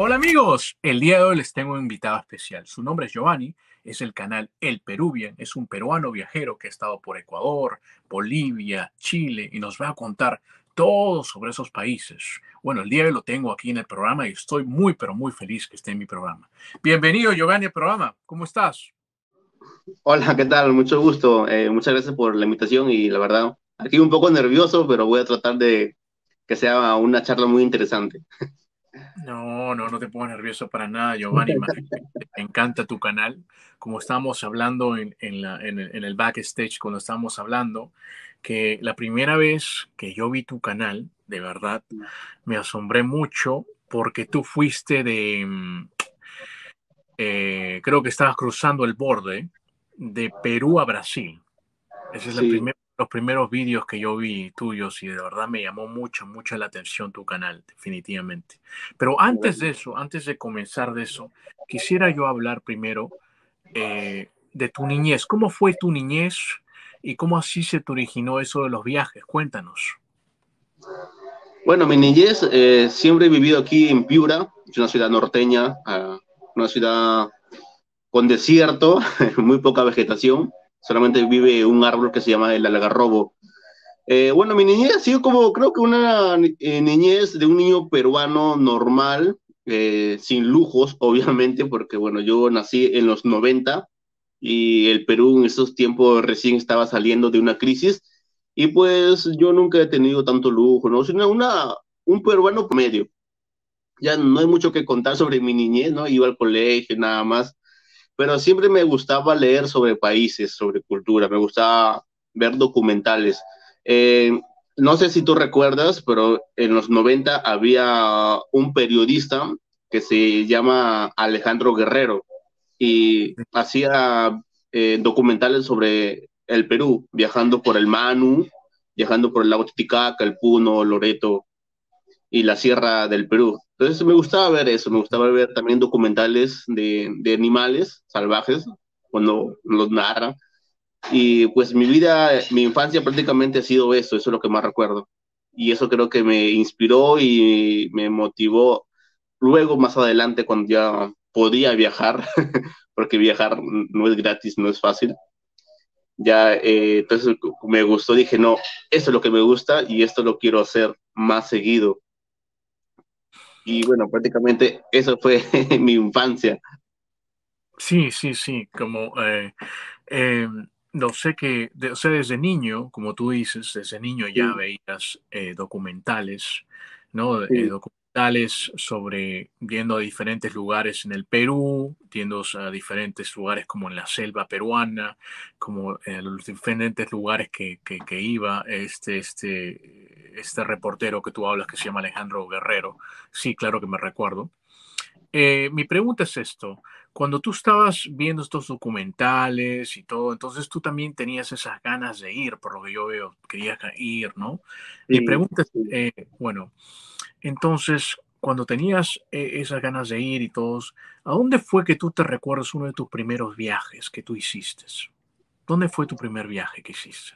Hola amigos, el día de hoy les tengo un invitado especial. Su nombre es Giovanni, es el canal El Peruvian, es un peruano viajero que ha estado por Ecuador, Bolivia, Chile y nos va a contar todo sobre esos países. Bueno, el día de hoy lo tengo aquí en el programa y estoy muy, pero muy feliz que esté en mi programa. Bienvenido Giovanni al programa, ¿cómo estás? Hola, ¿qué tal? Mucho gusto. Eh, muchas gracias por la invitación y la verdad, aquí un poco nervioso, pero voy a tratar de que sea una charla muy interesante. No, no, no te pongas nervioso para nada, Giovanni. Me encanta tu canal. Como estábamos hablando en, la, en, el, backstage, cuando estábamos hablando, que la primera vez que yo vi tu canal, de verdad, me asombré mucho porque tú fuiste de, mm, eh, creo que estabas cruzando el borde de Perú a Brasil. Esa es la primera los primeros vídeos que yo vi tuyos y de verdad me llamó mucho, mucho la atención tu canal, definitivamente. Pero antes de eso, antes de comenzar de eso, quisiera yo hablar primero eh, de tu niñez. ¿Cómo fue tu niñez y cómo así se te originó eso de los viajes? Cuéntanos. Bueno, mi niñez eh, siempre he vivido aquí en Piura, es una ciudad norteña, ah, una ciudad con desierto, muy poca vegetación solamente vive un árbol que se llama el algarrobo. Eh, bueno, mi niñez ha sido como, creo que una eh, niñez de un niño peruano normal, eh, sin lujos, obviamente, porque, bueno, yo nací en los 90 y el Perú en esos tiempos recién estaba saliendo de una crisis y pues yo nunca he tenido tanto lujo, ¿no? Sino una, un peruano promedio. Ya no hay mucho que contar sobre mi niñez, ¿no? Iba al colegio, nada más pero siempre me gustaba leer sobre países, sobre cultura, me gustaba ver documentales. Eh, no sé si tú recuerdas, pero en los 90 había un periodista que se llama Alejandro Guerrero y hacía eh, documentales sobre el Perú, viajando por el Manu, viajando por el lago Titicaca, el Puno, Loreto y la Sierra del Perú. Entonces me gustaba ver eso, me gustaba ver también documentales de, de animales salvajes cuando los narran. Y pues mi vida, mi infancia prácticamente ha sido eso, eso es lo que más recuerdo. Y eso creo que me inspiró y me motivó luego más adelante cuando ya podía viajar, porque viajar no es gratis, no es fácil. Ya, eh, entonces me gustó, dije, no, eso es lo que me gusta y esto lo quiero hacer más seguido y bueno, prácticamente eso fue mi infancia. Sí, sí, sí, como eh, eh, no sé que, o sea, desde niño, como tú dices, desde niño ya veías eh, documentales, ¿no? sobre yendo a diferentes lugares en el Perú, yendo a diferentes lugares como en la selva peruana, como en los diferentes lugares que, que, iba este, este, este reportero que tú hablas que se llama Alejandro Guerrero. Sí, claro que me recuerdo. Eh, mi pregunta es esto, cuando tú estabas viendo estos documentales y todo, entonces tú también tenías esas ganas de ir, por lo que yo veo, querías ir, ¿no? Mi pregunta es, eh, bueno, entonces, cuando tenías eh, esas ganas de ir y todos, ¿a dónde fue que tú te recuerdas uno de tus primeros viajes que tú hiciste? ¿Dónde fue tu primer viaje que hiciste?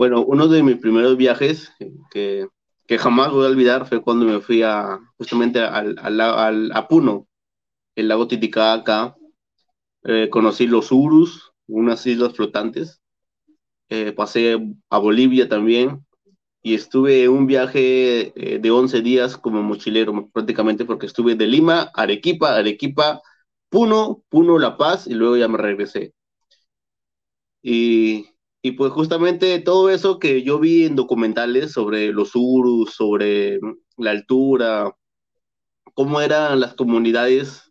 Bueno, uno de mis primeros viajes que, que jamás voy a olvidar fue cuando me fui a, justamente al, al, a Puno, el lago Titicaca. Eh, conocí los Urus, unas islas flotantes. Eh, pasé a Bolivia también, y estuve un viaje eh, de 11 días como mochilero prácticamente porque estuve de Lima, Arequipa, Arequipa, Puno, Puno, La Paz y luego ya me regresé. Y, y pues justamente todo eso que yo vi en documentales sobre los urus, sobre la altura, cómo eran las comunidades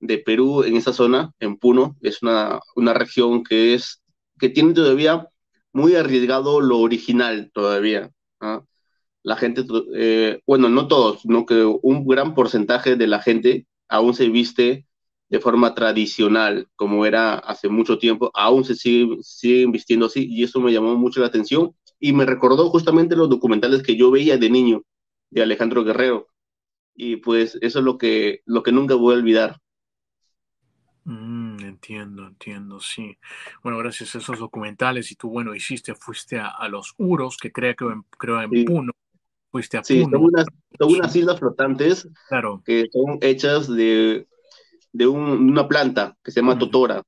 de Perú en esa zona, en Puno, es una, una región que es que tiene todavía muy arriesgado lo original todavía. La gente, eh, bueno, no todos, no que un gran porcentaje de la gente aún se viste de forma tradicional, como era hace mucho tiempo, aún se sigue, siguen vistiendo así y eso me llamó mucho la atención y me recordó justamente los documentales que yo veía de niño de Alejandro Guerrero y pues eso es lo que, lo que nunca voy a olvidar. Mm, entiendo, entiendo, sí. Bueno, gracias a esos documentales y tú, bueno, hiciste, fuiste a, los Uros, que creo que creo en Puno, fuiste a sí, Puno. Son unas, son unas islas flotantes claro. que son hechas de, de una planta que se llama Totora.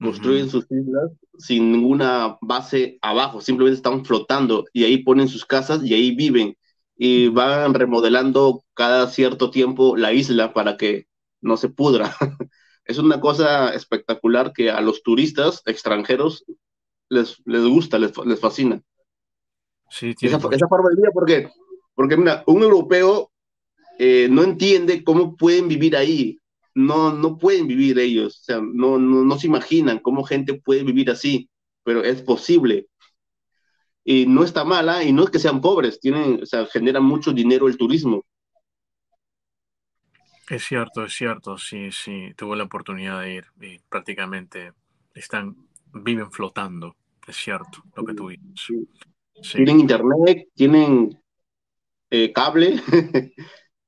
Construyen sus islas sin ninguna base abajo, simplemente están flotando y ahí ponen sus casas y ahí viven y van remodelando cada cierto tiempo la isla para que no se pudra. es una cosa espectacular que a los turistas extranjeros les, les gusta, les, les fascina. Sí, esa, esa, forma de vida, porque, porque mira, un europeo eh, no entiende cómo pueden vivir ahí. No, no pueden vivir ellos, o sea, no, no, no se imaginan cómo gente puede vivir así, pero es posible. Y no está mala, y no es que sean pobres, tienen, o sea, generan mucho dinero el turismo. Es cierto, es cierto, sí, sí, tuve la oportunidad de ir y prácticamente están, viven flotando, es cierto, lo que tú dices. Tienen internet, tienen eh, cable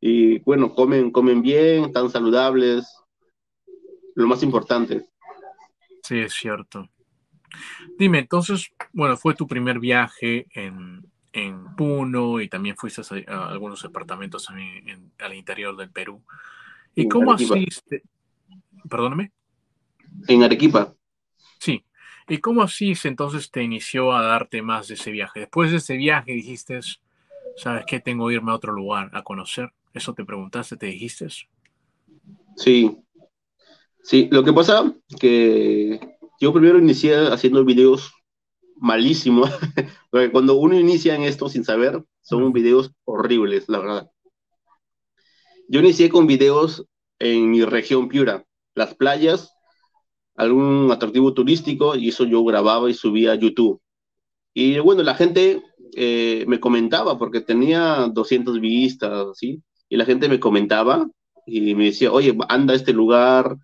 y bueno, comen, comen bien, están saludables, lo más importante. Sí, es cierto. Dime, entonces, bueno, fue tu primer viaje en, en Puno y también fuiste a, algunos departamentos en, al interior del Perú. ¿Y cómo asiste? Perdóname. En Arequipa. Sí. ¿Y cómo así entonces te inició a darte más de ese viaje? Después de ese viaje dijiste, ¿sabes qué? Tengo que irme a otro lugar a conocer. ¿Eso te preguntaste, te dijiste? Sí. Sí, lo que pasa que yo primero inicié haciendo videos malísimo, porque cuando uno inicia en esto sin saber, son videos horribles, la verdad. Yo inicié con videos en mi región Piura, las playas, algún atractivo turístico, y eso yo grababa y subía a YouTube. Y bueno, la gente eh, me comentaba, porque tenía 200 vistas, ¿sí? Y la gente me comentaba y me decía, oye, anda a este lugar,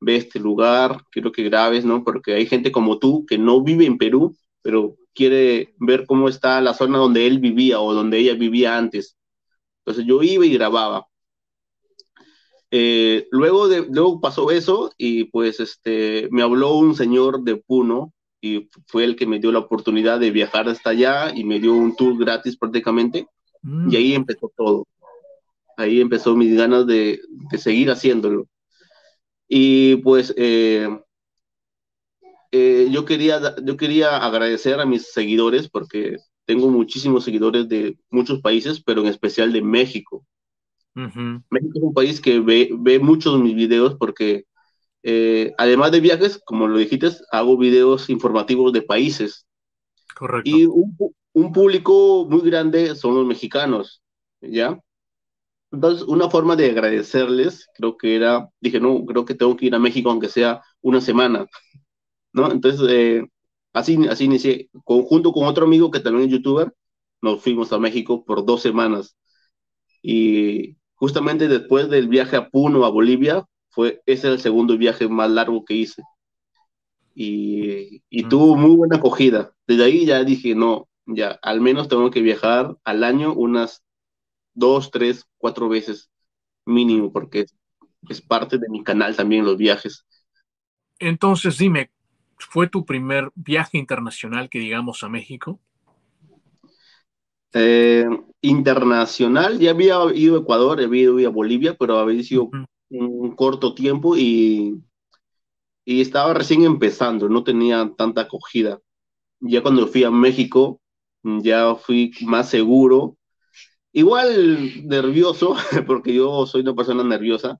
ve este lugar, quiero que grabes, ¿no? Porque hay gente como tú que no vive en Perú, pero quiere ver cómo está la zona donde él vivía o donde ella vivía antes. Entonces yo iba y grababa. Eh, luego, de, luego pasó eso y pues este, me habló un señor de Puno y fue el que me dio la oportunidad de viajar hasta allá y me dio un tour gratis prácticamente. Y ahí mm. empezó todo. Ahí empezó mis ganas de, de seguir haciéndolo. Y pues eh, eh, yo, quería, yo quería agradecer a mis seguidores porque tengo muchísimos seguidores de muchos países, pero en especial de México. México es un país que ve, ve muchos de mis videos porque eh, además de viajes, como lo dijiste, hago videos informativos de países. Correcto. Y un, un público muy grande son los mexicanos, ¿ya? Entonces, una forma de agradecerles, creo que era, dije, no, creo que tengo que ir a México aunque sea una semana. ¿no? Entonces, eh, así, así inicié, junto con otro amigo que también es youtuber, nos fuimos a México por dos semanas. Y justamente después del viaje a Puno, a Bolivia, fue, ese es el segundo viaje más largo que hice. Y, y mm. tuvo muy buena acogida. Desde ahí ya dije, no, ya, al menos tengo que viajar al año unas dos, tres, cuatro veces mínimo, porque es parte de mi canal también los viajes. Entonces, dime, ¿Fue tu primer viaje internacional que digamos a México? Eh, internacional, ya había ido a Ecuador, había ido a Bolivia, pero había sido un corto tiempo y, y estaba recién empezando, no tenía tanta acogida. Ya cuando fui a México, ya fui más seguro, igual nervioso, porque yo soy una persona nerviosa,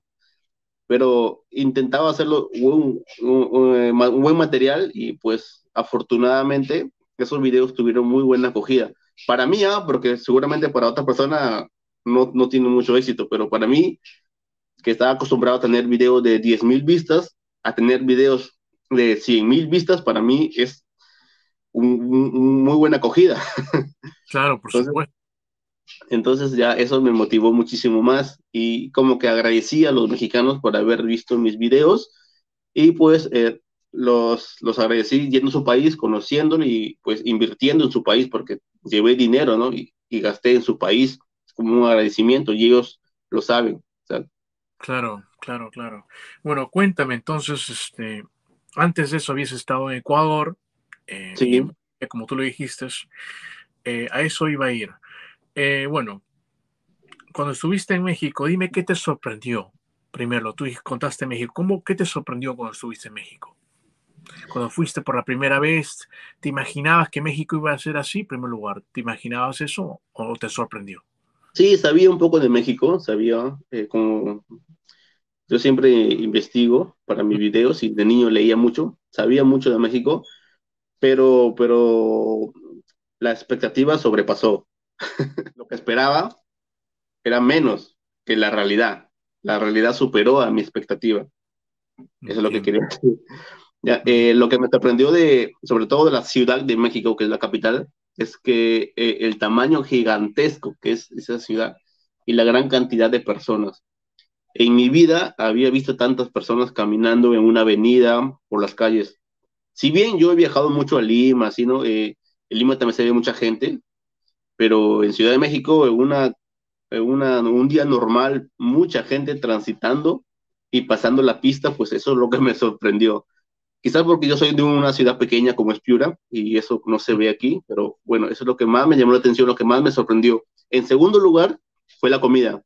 pero intentaba hacerlo un, un, buen material y pues afortunadamente esos videos tuvieron muy buena acogida. Para mí, ¿ah? porque seguramente para otra persona no, no tiene mucho éxito, pero para mí, que estaba acostumbrado a tener videos de 10.000 vistas, a tener videos de 100.000 vistas, para mí es un, muy buena acogida. Claro, por supuesto. Entonces ya eso me motivó muchísimo más y como que agradecí a los mexicanos por haber visto mis videos y pues eh, los, los agradecí yendo a su país, conociéndolo y pues invirtiendo en su país porque llevé dinero, ¿no? Y, y gasté en su país como un agradecimiento y ellos lo saben. Claro, claro, claro. Bueno, cuéntame entonces, este, antes de eso habías estado en Ecuador, eh, sí. como tú lo dijiste, eh, a eso iba a ir. Eh, bueno, cuando estuviste en México, dime qué te sorprendió. Primero, tú contaste México. ¿Cómo, ¿Qué te sorprendió cuando estuviste en México? Cuando fuiste por la primera vez, ¿te imaginabas que México iba a ser así, en primer lugar? ¿Te imaginabas eso o te sorprendió? Sí, sabía un poco de México, sabía eh, como... Yo siempre investigo para mis videos y de niño leía mucho, sabía mucho de México, pero, pero la expectativa sobrepasó. Lo que esperaba era menos que la realidad. La realidad superó a mi expectativa. Eso es lo que quería decir. Eh, lo que me sorprendió de, sobre todo de la Ciudad de México, que es la capital, es que eh, el tamaño gigantesco que es esa ciudad y la gran cantidad de personas. En mi vida había visto tantas personas caminando en una avenida por las calles. Si bien yo he viajado mucho a Lima, sino eh, en Lima también se ve mucha gente, pero en Ciudad de México, en una, una, un día normal, mucha gente transitando y pasando la pista, pues eso es lo que me sorprendió. Quizás porque yo soy de una ciudad pequeña como es Piura y eso no se ve aquí, pero bueno, eso es lo que más me llamó la atención, lo que más me sorprendió. En segundo lugar fue la comida.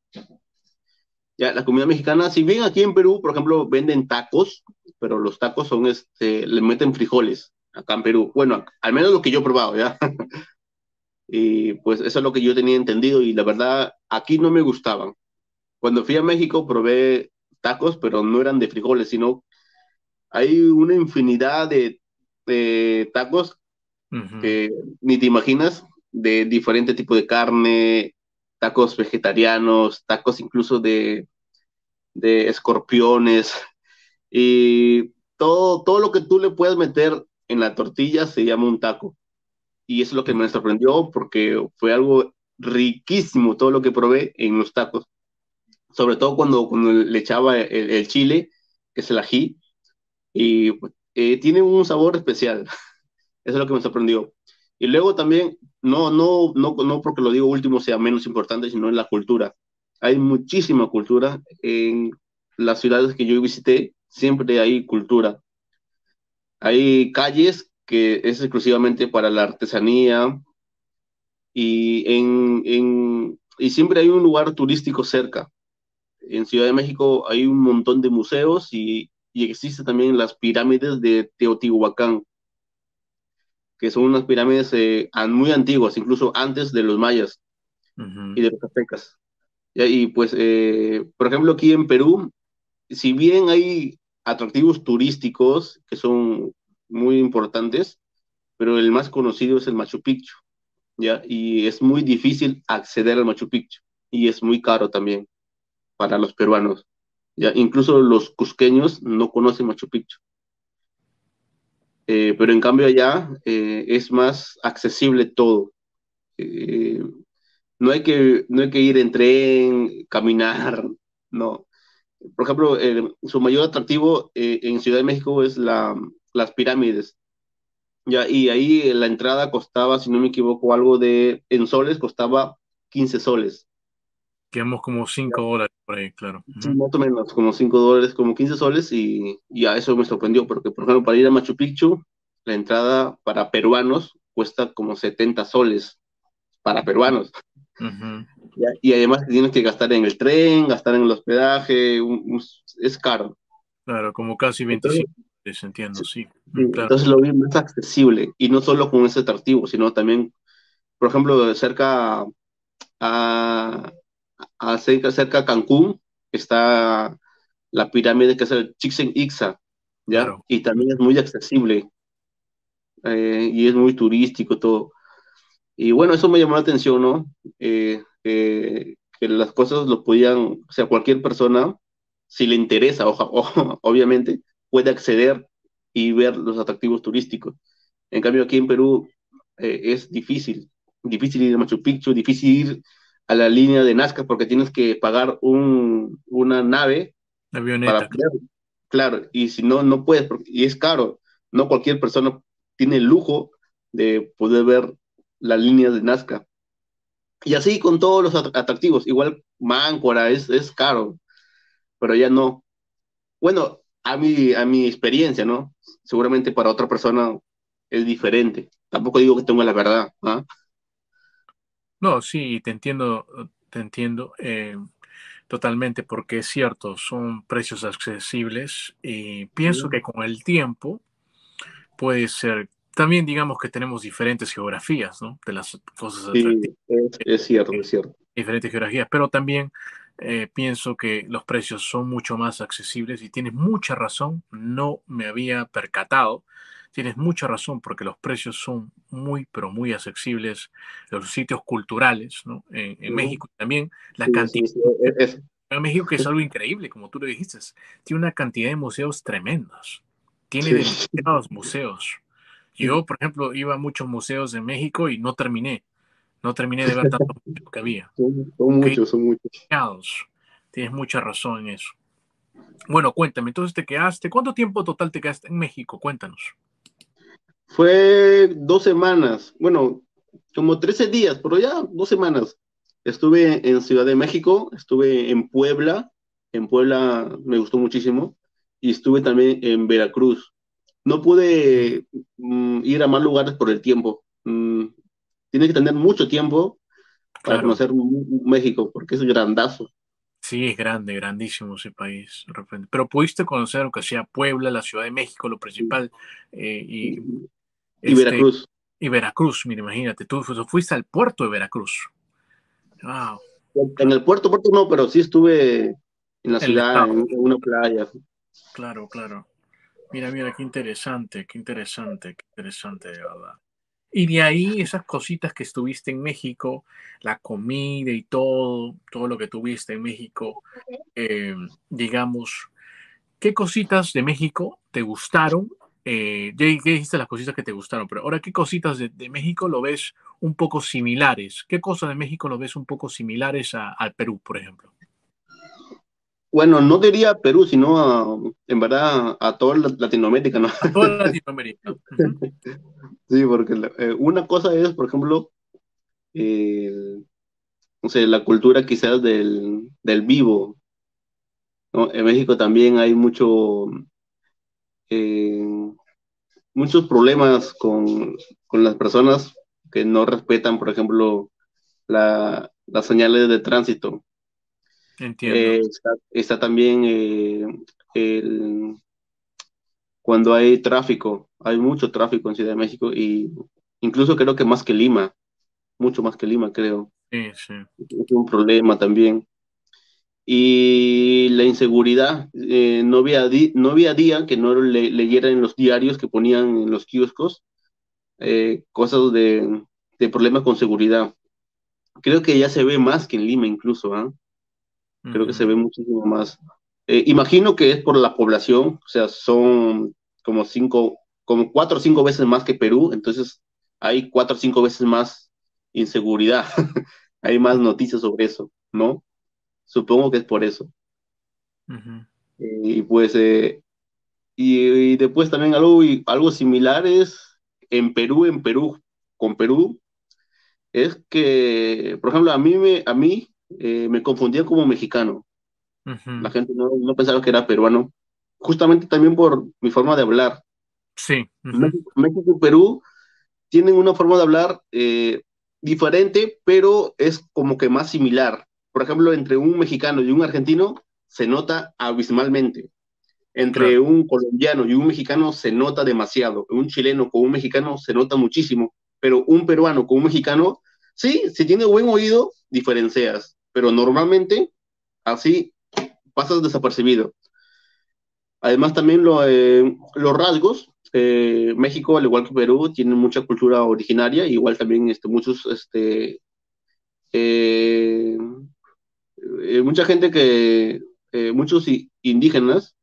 Ya, la comida mexicana, si bien aquí en Perú, por ejemplo, venden tacos, pero los tacos son, este, le meten frijoles acá en Perú. Bueno, al menos lo que yo he probado, ¿ya? y pues eso es lo que yo tenía entendido y la verdad, aquí no me gustaban. Cuando fui a México probé tacos, pero no eran de frijoles, sino hay una infinidad de, tacos que ni te imaginas, de diferente tipo de carne, tacos vegetarianos, tacos incluso de, de escorpiones, y todo, todo lo que tú le puedas meter en la tortilla se llama un taco. Y eso es lo que me sorprendió porque fue algo riquísimo todo lo que probé en los tacos. Sobre todo cuando, cuando le echaba el, chile, que es el ají, y eh, tiene un sabor especial. Eso es lo que me sorprendió. Y luego también, no, no, no, no porque lo digo último sea menos importante, sino en la cultura. Hay muchísima cultura. En las ciudades que yo visité, siempre hay cultura. Hay calles que es exclusivamente para la artesanía y, en, en, y siempre hay un lugar turístico cerca. En Ciudad de México hay un montón de museos y y existe también las pirámides de Teotihuacán, que son unas pirámides eh, muy antiguas, incluso antes de los mayas y de los aztecas. Y pues, eh, por ejemplo, aquí en Perú, si bien hay atractivos turísticos que son muy importantes, pero el más conocido es el Machu Picchu, ¿ya? Y es muy difícil acceder al Machu Picchu y es muy caro también para los peruanos. Ya, incluso los cusqueños no conocen Machu Picchu. Eh, pero en cambio allá eh, es más accesible todo. Eh, no, hay que, no hay que ir en tren, caminar, no. Por ejemplo, su mayor atractivo en Ciudad de México es la, las pirámides. Ya, y ahí la entrada costaba, si no me equivoco, algo de, en soles costaba 15 soles. Quedamos como 5 dólares por ahí, claro. Sí, más o menos, como 5 dólares, como 15 soles, y, y, a eso me sorprendió, porque, por ejemplo, para ir a Machu Picchu, la entrada para peruanos cuesta como 70 soles para peruanos. y, además tienes que gastar en el tren, gastar en el hospedaje, es caro. Claro, como casi 25 entiendo, sí. Entonces lo vi más accesible, y no solo con ese atractivo, sino también, por ejemplo, cerca a, cerca, cerca de Cancún está la pirámide que es el Chichen Itza, ¿ya? Y también es muy accesible eh, y es muy turístico todo. Y bueno, eso me llamó la atención, ¿no? Eh, que las cosas lo podían, o sea, cualquier persona, si le interesa, obviamente, puede acceder y ver los atractivos turísticos. En cambio, aquí en Perú eh, es difícil, difícil ir a Machu Picchu, difícil ir a la línea de Nazca porque tienes que pagar un, una nave. Avioneta. claro, y si no, no puedes, porque, y es caro. No cualquier persona tiene el lujo de poder ver la línea de Nazca. Y así con todos los atractivos. Igual Máncora es, es caro, pero ya no. Bueno, a mi, a mi experiencia, ¿no? Seguramente para otra persona es diferente. Tampoco digo que tenga la verdad. ¿ah? No, sí, te entiendo, te entiendo eh, totalmente porque es cierto, son precios accesibles y pienso que con el tiempo puede ser, también digamos que tenemos diferentes geografías, ¿no? De las cosas atractivas. es, cierto, es cierto. Diferentes geografías, pero también eh, pienso que los precios son mucho más accesibles y tienes mucha razón, no me había percatado tienes mucha razón porque los precios son muy, pero muy accesibles. Los sitios culturales, ¿no? En, México también la cantidad. en México que es algo increíble, como tú lo dijiste, tiene una cantidad de museos tremendos. Tiene demasiados museos. Yo, por ejemplo, iba a muchos museos en México y no terminé. No terminé de ver tanto que había. Son, muchos, son muchos. Tienes mucha razón en eso. Bueno, cuéntame, entonces te quedaste, ¿cuánto tiempo total te quedaste en México? Cuéntanos. Fue dos semanas, bueno, como 13 días, pero ya dos semanas. Estuve en Ciudad de México, estuve en Puebla, en Puebla me gustó muchísimo, y estuve también en Veracruz. No pude mm, ir a más lugares por el tiempo. Mm, tiene que tener mucho tiempo para conocer México, porque es grandazo. Sí, es grande, grandísimo ese país. Pero pudiste conocer, aunque sea Puebla, la Ciudad de México, lo principal, eh, y y este, Veracruz. Y Veracruz, mira, imagínate, tú fuiste al puerto de Veracruz. Wow. En el puerto, puerto no, pero sí estuve en la ciudad, en una playa. Claro, claro. Mira, mira, qué interesante, qué interesante, qué interesante, de verdad. Y de ahí esas cositas que estuviste en México, la comida y todo, todo lo que tuviste en México, eh, digamos, ¿qué cositas de México te gustaron eh, ya dijiste las cositas que te gustaron, pero ahora, ¿qué cositas de, México lo ves un poco similares? ¿Qué cosas de México lo ves un poco similares al Perú, por ejemplo? Bueno, no diría Perú, sino en verdad a toda Latinoamérica, ¿no? A toda Latinoamérica. sí, porque eh, una cosa es, por ejemplo, no sé, la cultura quizás del, del vivo. ¿no? En México también hay mucho eh, muchos problemas con, las personas que no respetan, por ejemplo, las señales de tránsito. Entiendo. Eh, está, también eh, cuando hay tráfico, hay mucho tráfico en Ciudad de México y incluso creo que más que Lima, mucho más que Lima, creo. Sí, sí. Es un problema también y la inseguridad. Eh, no, había no había día que no le leyera en los diarios que ponían en los kioscos cosas de, problemas con seguridad. Creo que ya se ve más que en Lima incluso, ¿ah? Creo que se ve muchísimo más. Eh, imagino que es por la población, o sea, son como cinco, como cuatro o cinco veces más que Perú, entonces hay cuatro o cinco veces más inseguridad. hay más noticias sobre eso, ¿no? Supongo que es por eso. Y pues, eh, y, después también algo, algo similar es en Perú, en Perú, con Perú, es que, por ejemplo, a mí me, a mí, eh, me confundía como mexicano. La gente no, pensaba que era peruano, justamente también por mi forma de hablar. Sí. México, y Perú tienen una forma de hablar eh, diferente, pero es como que más similar por ejemplo, entre un mexicano y un argentino se nota abismalmente. Entre un colombiano y un mexicano se nota demasiado. Un chileno con un mexicano se nota muchísimo. Pero un peruano con un mexicano, sí, si tiene buen oído, diferencias. Pero normalmente, así pasas desapercibido. Además, también eh, los rasgos. Eh, México, al igual que Perú, tiene mucha cultura originaria, igual también este, muchos este, eh, mucha gente que, muchos indígenas,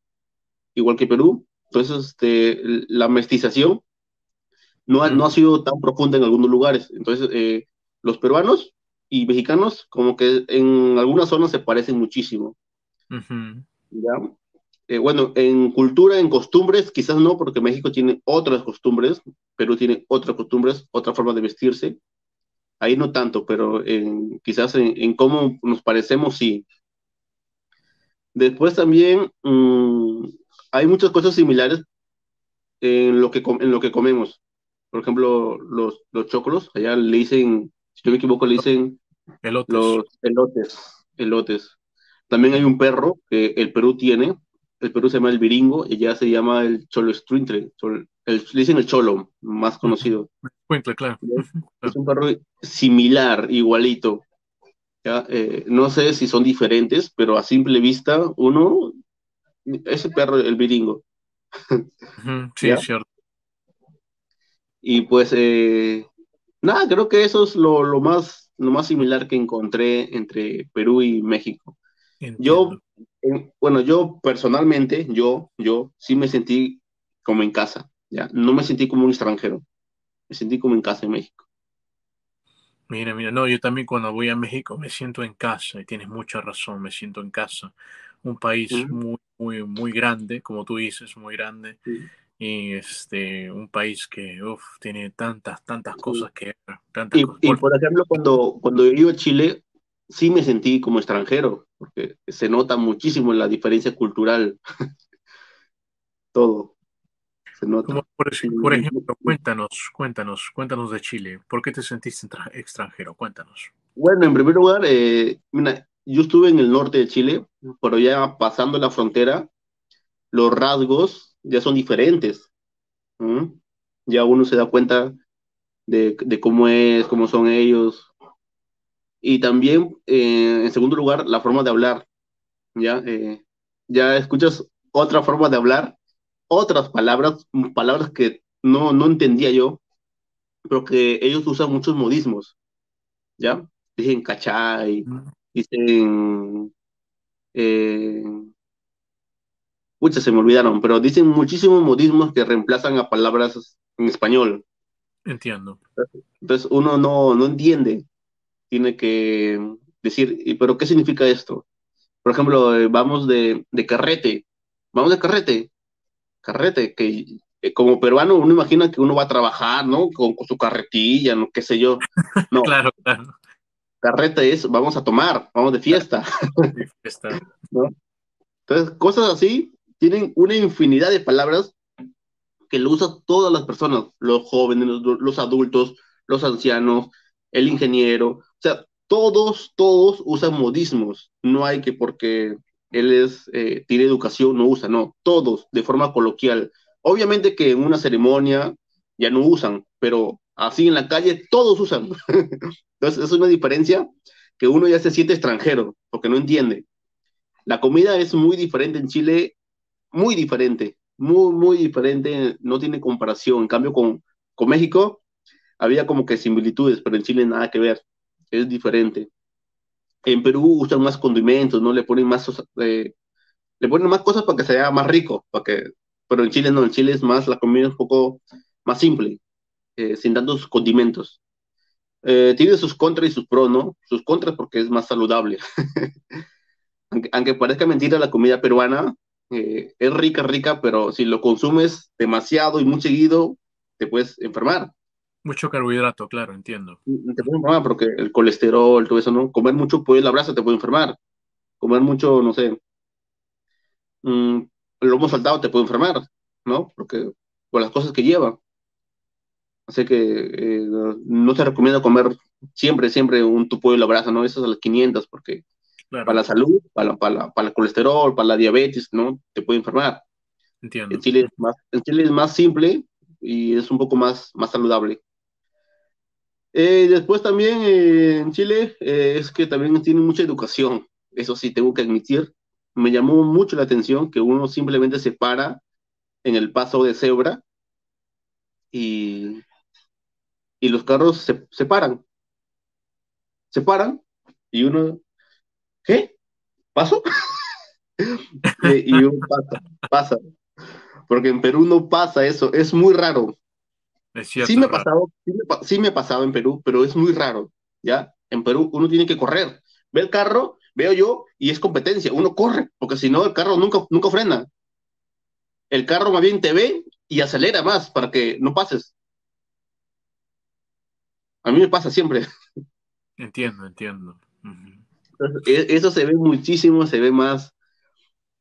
igual que Perú, entonces este, la mestización no ha, no ha sido tan profunda en algunos lugares. Entonces, eh, los peruanos y mexicanos, como que en algunas zonas se parecen muchísimo. ¿ya? Eh, bueno, en cultura, en costumbres, quizás no, porque México tiene otras costumbres, Perú tiene otras costumbres, otra forma de vestirse. Ahí no tanto, pero en, quizás en, cómo nos parecemos, sí. Después también mm, hay muchas cosas similares en lo que, en lo que comemos. Por ejemplo, los, los choclos, allá le dicen, si no me equivoco, le dicen elotes. los elotes. elotes. También hay un perro que el Perú tiene, el Perú se llama el viringo y ya se llama el cholo Struintre, le dicen el cholo, más conocido. claro. Es un perro similar, igualito. Eh, no sé si son diferentes, pero a simple vista, uno, ese perro, el viringo. sí, es cierto. Y pues, eh, nada, creo que eso es lo, más, lo más similar que encontré entre Perú y México. Yo, bueno, yo personalmente, yo, yo sí me sentí como en casa, ¿ya? No me sentí como un extranjero, me sentí como en casa en México. Mira, mira, no, yo también cuando voy a México me siento en casa y tienes mucha razón, me siento en casa. Un país muy, muy, muy grande, como tú dices, muy grande. Y este, un país que uf, tiene tantas, tantas cosas que... Tantas y, y, por ejemplo, cuando, cuando yo iba a Chile, sí me sentí como extranjero, porque se nota muchísimo la diferencia cultural. Todo. Se nota. por, ejemplo, cuéntanos, cuéntanos, cuéntanos de Chile. ¿Por qué te sentiste extranjero? Cuéntanos. Bueno, en primer lugar, eh, yo estuve en el norte de Chile, pero ya pasando la frontera, los rasgos ya son diferentes. Ya uno se da cuenta de, de, cómo es, cómo son ellos, y también, eh, en segundo lugar, la forma de hablar. ¿ya? Eh, ya escuchas otra forma de hablar, otras palabras, palabras que no, no entendía yo, pero que ellos usan muchos modismos. ¿Ya? Dicen cachay, dicen... Eh, se me olvidaron, pero dicen muchísimos modismos que reemplazan a palabras en español. Entiendo. Entonces uno no, no entiende tiene que decir, ¿pero qué significa esto? Por ejemplo, eh, vamos de, carrete, vamos de carrete, carrete, que eh, como peruano uno imagina que uno va a trabajar, ¿no? Con, su carretilla, no qué sé yo. No. claro, claro. Carrete es, vamos a tomar, vamos de fiesta. Entonces, cosas así tienen una infinidad de palabras que lo usan todas las personas, los jóvenes, los adultos, los ancianos, el ingeniero, o sea, todos, todos usan modismos. No hay que porque él es, eh, tiene educación, no usa, no. Todos, de forma coloquial. Obviamente que en una ceremonia ya no usan, pero así en la calle todos usan. Entonces, es una diferencia que uno ya se siente extranjero, porque no entiende. La comida es muy diferente en Chile, muy diferente, muy, muy diferente, no tiene comparación. En cambio, con, con México había como que similitudes, pero en Chile nada que ver es diferente. En Perú usan más condimentos, ¿no? Le ponen más, eh, le ponen más cosas para que sea más rico, para que, pero en Chile no, en Chile es más, la comida es un poco más simple, eh, sin tantos condimentos. Eh, tiene sus contras y sus pros, ¿no? Sus contras porque es más saludable. aunque, aunque, parezca mentira, la comida peruana es rica, rica, pero si lo consumes demasiado y muy seguido, te puedes enfermar. Mucho carbohidrato, claro, entiendo. Te puede enfermar porque el colesterol, todo eso, ¿no? Comer mucho puede la brasa, te puede enfermar. Comer mucho, no sé, mmm, lomo saltado te puede enfermar, ¿no? Porque por las cosas que lleva. Así que eh, no te recomiendo comer siempre, siempre un tu pollo la brasa, ¿no? Eso es a las 500 porque para la salud, para, para, para, el colesterol, para la diabetes, ¿no? Te puede enfermar. Entiendo. En Chile es más, en Chile es más simple y es un poco más, más saludable. Eh, después también eh, en Chile eh, es que también tienen mucha educación, eso sí, tengo que admitir. Me llamó mucho la atención que uno simplemente se para en el paso de cebra y, y los carros se, se paran. Se paran y uno, ¿qué? ¿Paso? y uno pasa, pasa. Porque en Perú no pasa eso, es muy raro sí me, ha pasado, sí, me, ha pasado en Perú, pero es muy raro, ¿ya? En Perú uno tiene que correr. Ve el carro, veo yo, y es competencia. Uno corre, porque si no, el carro nunca, nunca frena. El carro más bien te ve y acelera más para que no pases. A mí me pasa siempre. Entiendo, entiendo. Eso se ve muchísimo, se ve más,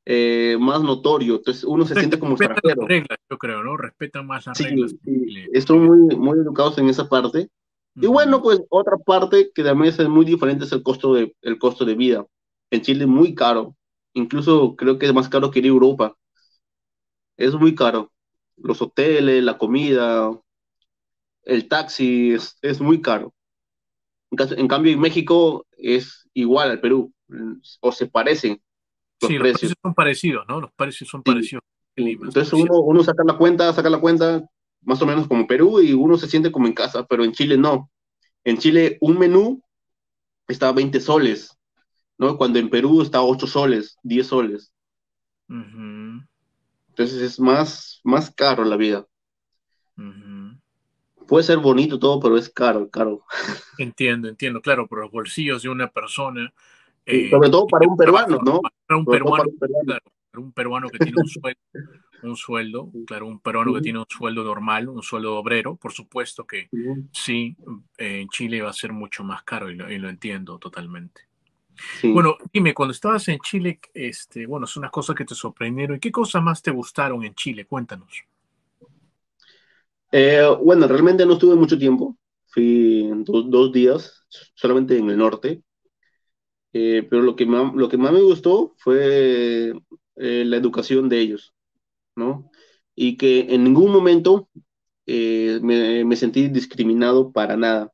eh, más notorio. Entonces uno se siente como extranjero. reglas, yo creo, ¿no? Respetan más las reglas. Sí. Están muy, muy educados en esa parte. Y bueno, pues otra parte que también es muy diferente es el costo de, el costo de vida. En Chile es muy caro. Incluso creo que es más caro que ir a Europa. Es muy caro. Los hoteles, la comida, el taxi es, es muy caro. En, cambio, en México es igual al Perú, o se parecen los sí, precios. Los precios son parecidos, ¿no? Los precios son parecidos. Entonces uno, uno saca la cuenta, saca la cuenta, más o menos como Perú, y uno se siente como en casa, pero en Chile no. En Chile un menú está a 20 soles, ¿no? Cuando en Perú está a 8 soles, 10 soles. Entonces es más, más caro la vida puede ser bonito todo, pero es caro, caro. Entiendo, entiendo, claro, por los bolsillos de una persona. Eh, sobre todo para un peruano, ¿no? Para un peruano, Claro, para un peruano que tiene un sueldo, un sueldo, claro, un peruano que tiene un sueldo normal, un sueldo obrero, por supuesto que sí, en Chile va a ser mucho más caro y lo, entiendo totalmente. Bueno, dime, cuando estabas en Chile, este, bueno, son unas cosas que te sorprendieron. ¿Y qué cosas más te gustaron en Chile? Cuéntanos. Eh, bueno, realmente no estuve mucho tiempo, fui dos días, solamente en el norte, eh, pero lo que, más, lo que más me gustó fue eh, la educación de ellos, ¿no? Y que en ningún momento me, me, sentí discriminado para nada.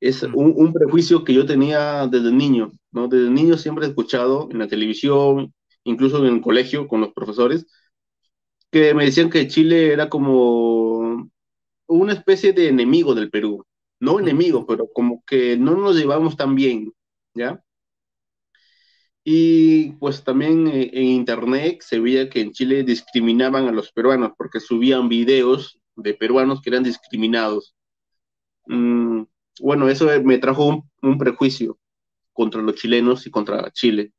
Es un, un, prejuicio que yo tenía desde niño, ¿no? Desde niño siempre he escuchado en la televisión, incluso en el colegio con los profesores, que me decían que Chile era como una especie de enemigo del Perú. No enemigo, pero como que no nos llevamos tan bien, ¿ya? Y pues también eh, en internet se veía que en Chile discriminaban a los peruanos porque subían videos de peruanos que eran discriminados. Mm, bueno, eso me trajo un, prejuicio contra los chilenos y contra Chile.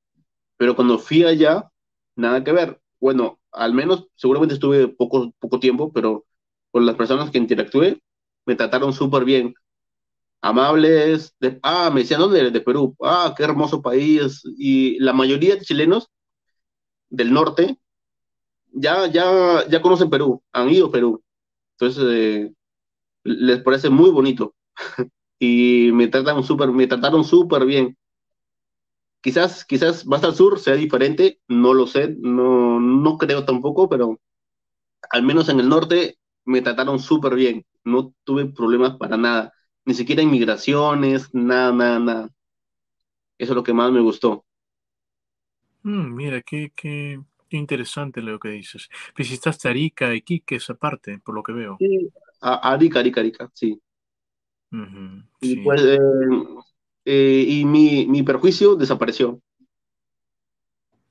Pero cuando fui allá, nada que ver. Bueno, al menos seguramente estuve poco, poco tiempo, pero con las personas que interactué, me trataron súper bien. Amables, ah, me decían, ¿dónde De Perú. Ah, qué hermoso país. Y la mayoría de chilenos del norte ya, ya, ya conocen Perú, han ido a Perú. Entonces, eh, les parece muy bonito. y me trataron súper, me trataron súper bien. Quizás, quizás más al sur sea diferente, no lo sé, no, no creo tampoco, pero al menos en el norte me trataron súper bien, no tuve problemas para nada, ni siquiera inmigraciones, nada, nada, nada. Eso es lo que más me gustó. Mm, mira, qué, qué, interesante lo que dices. Visitaste Arica, Iquique, esa parte, por lo que veo. Sí, Arica, Arica, Arica, sí. y pues, eh, eh, y mi, mi perjuicio desapareció.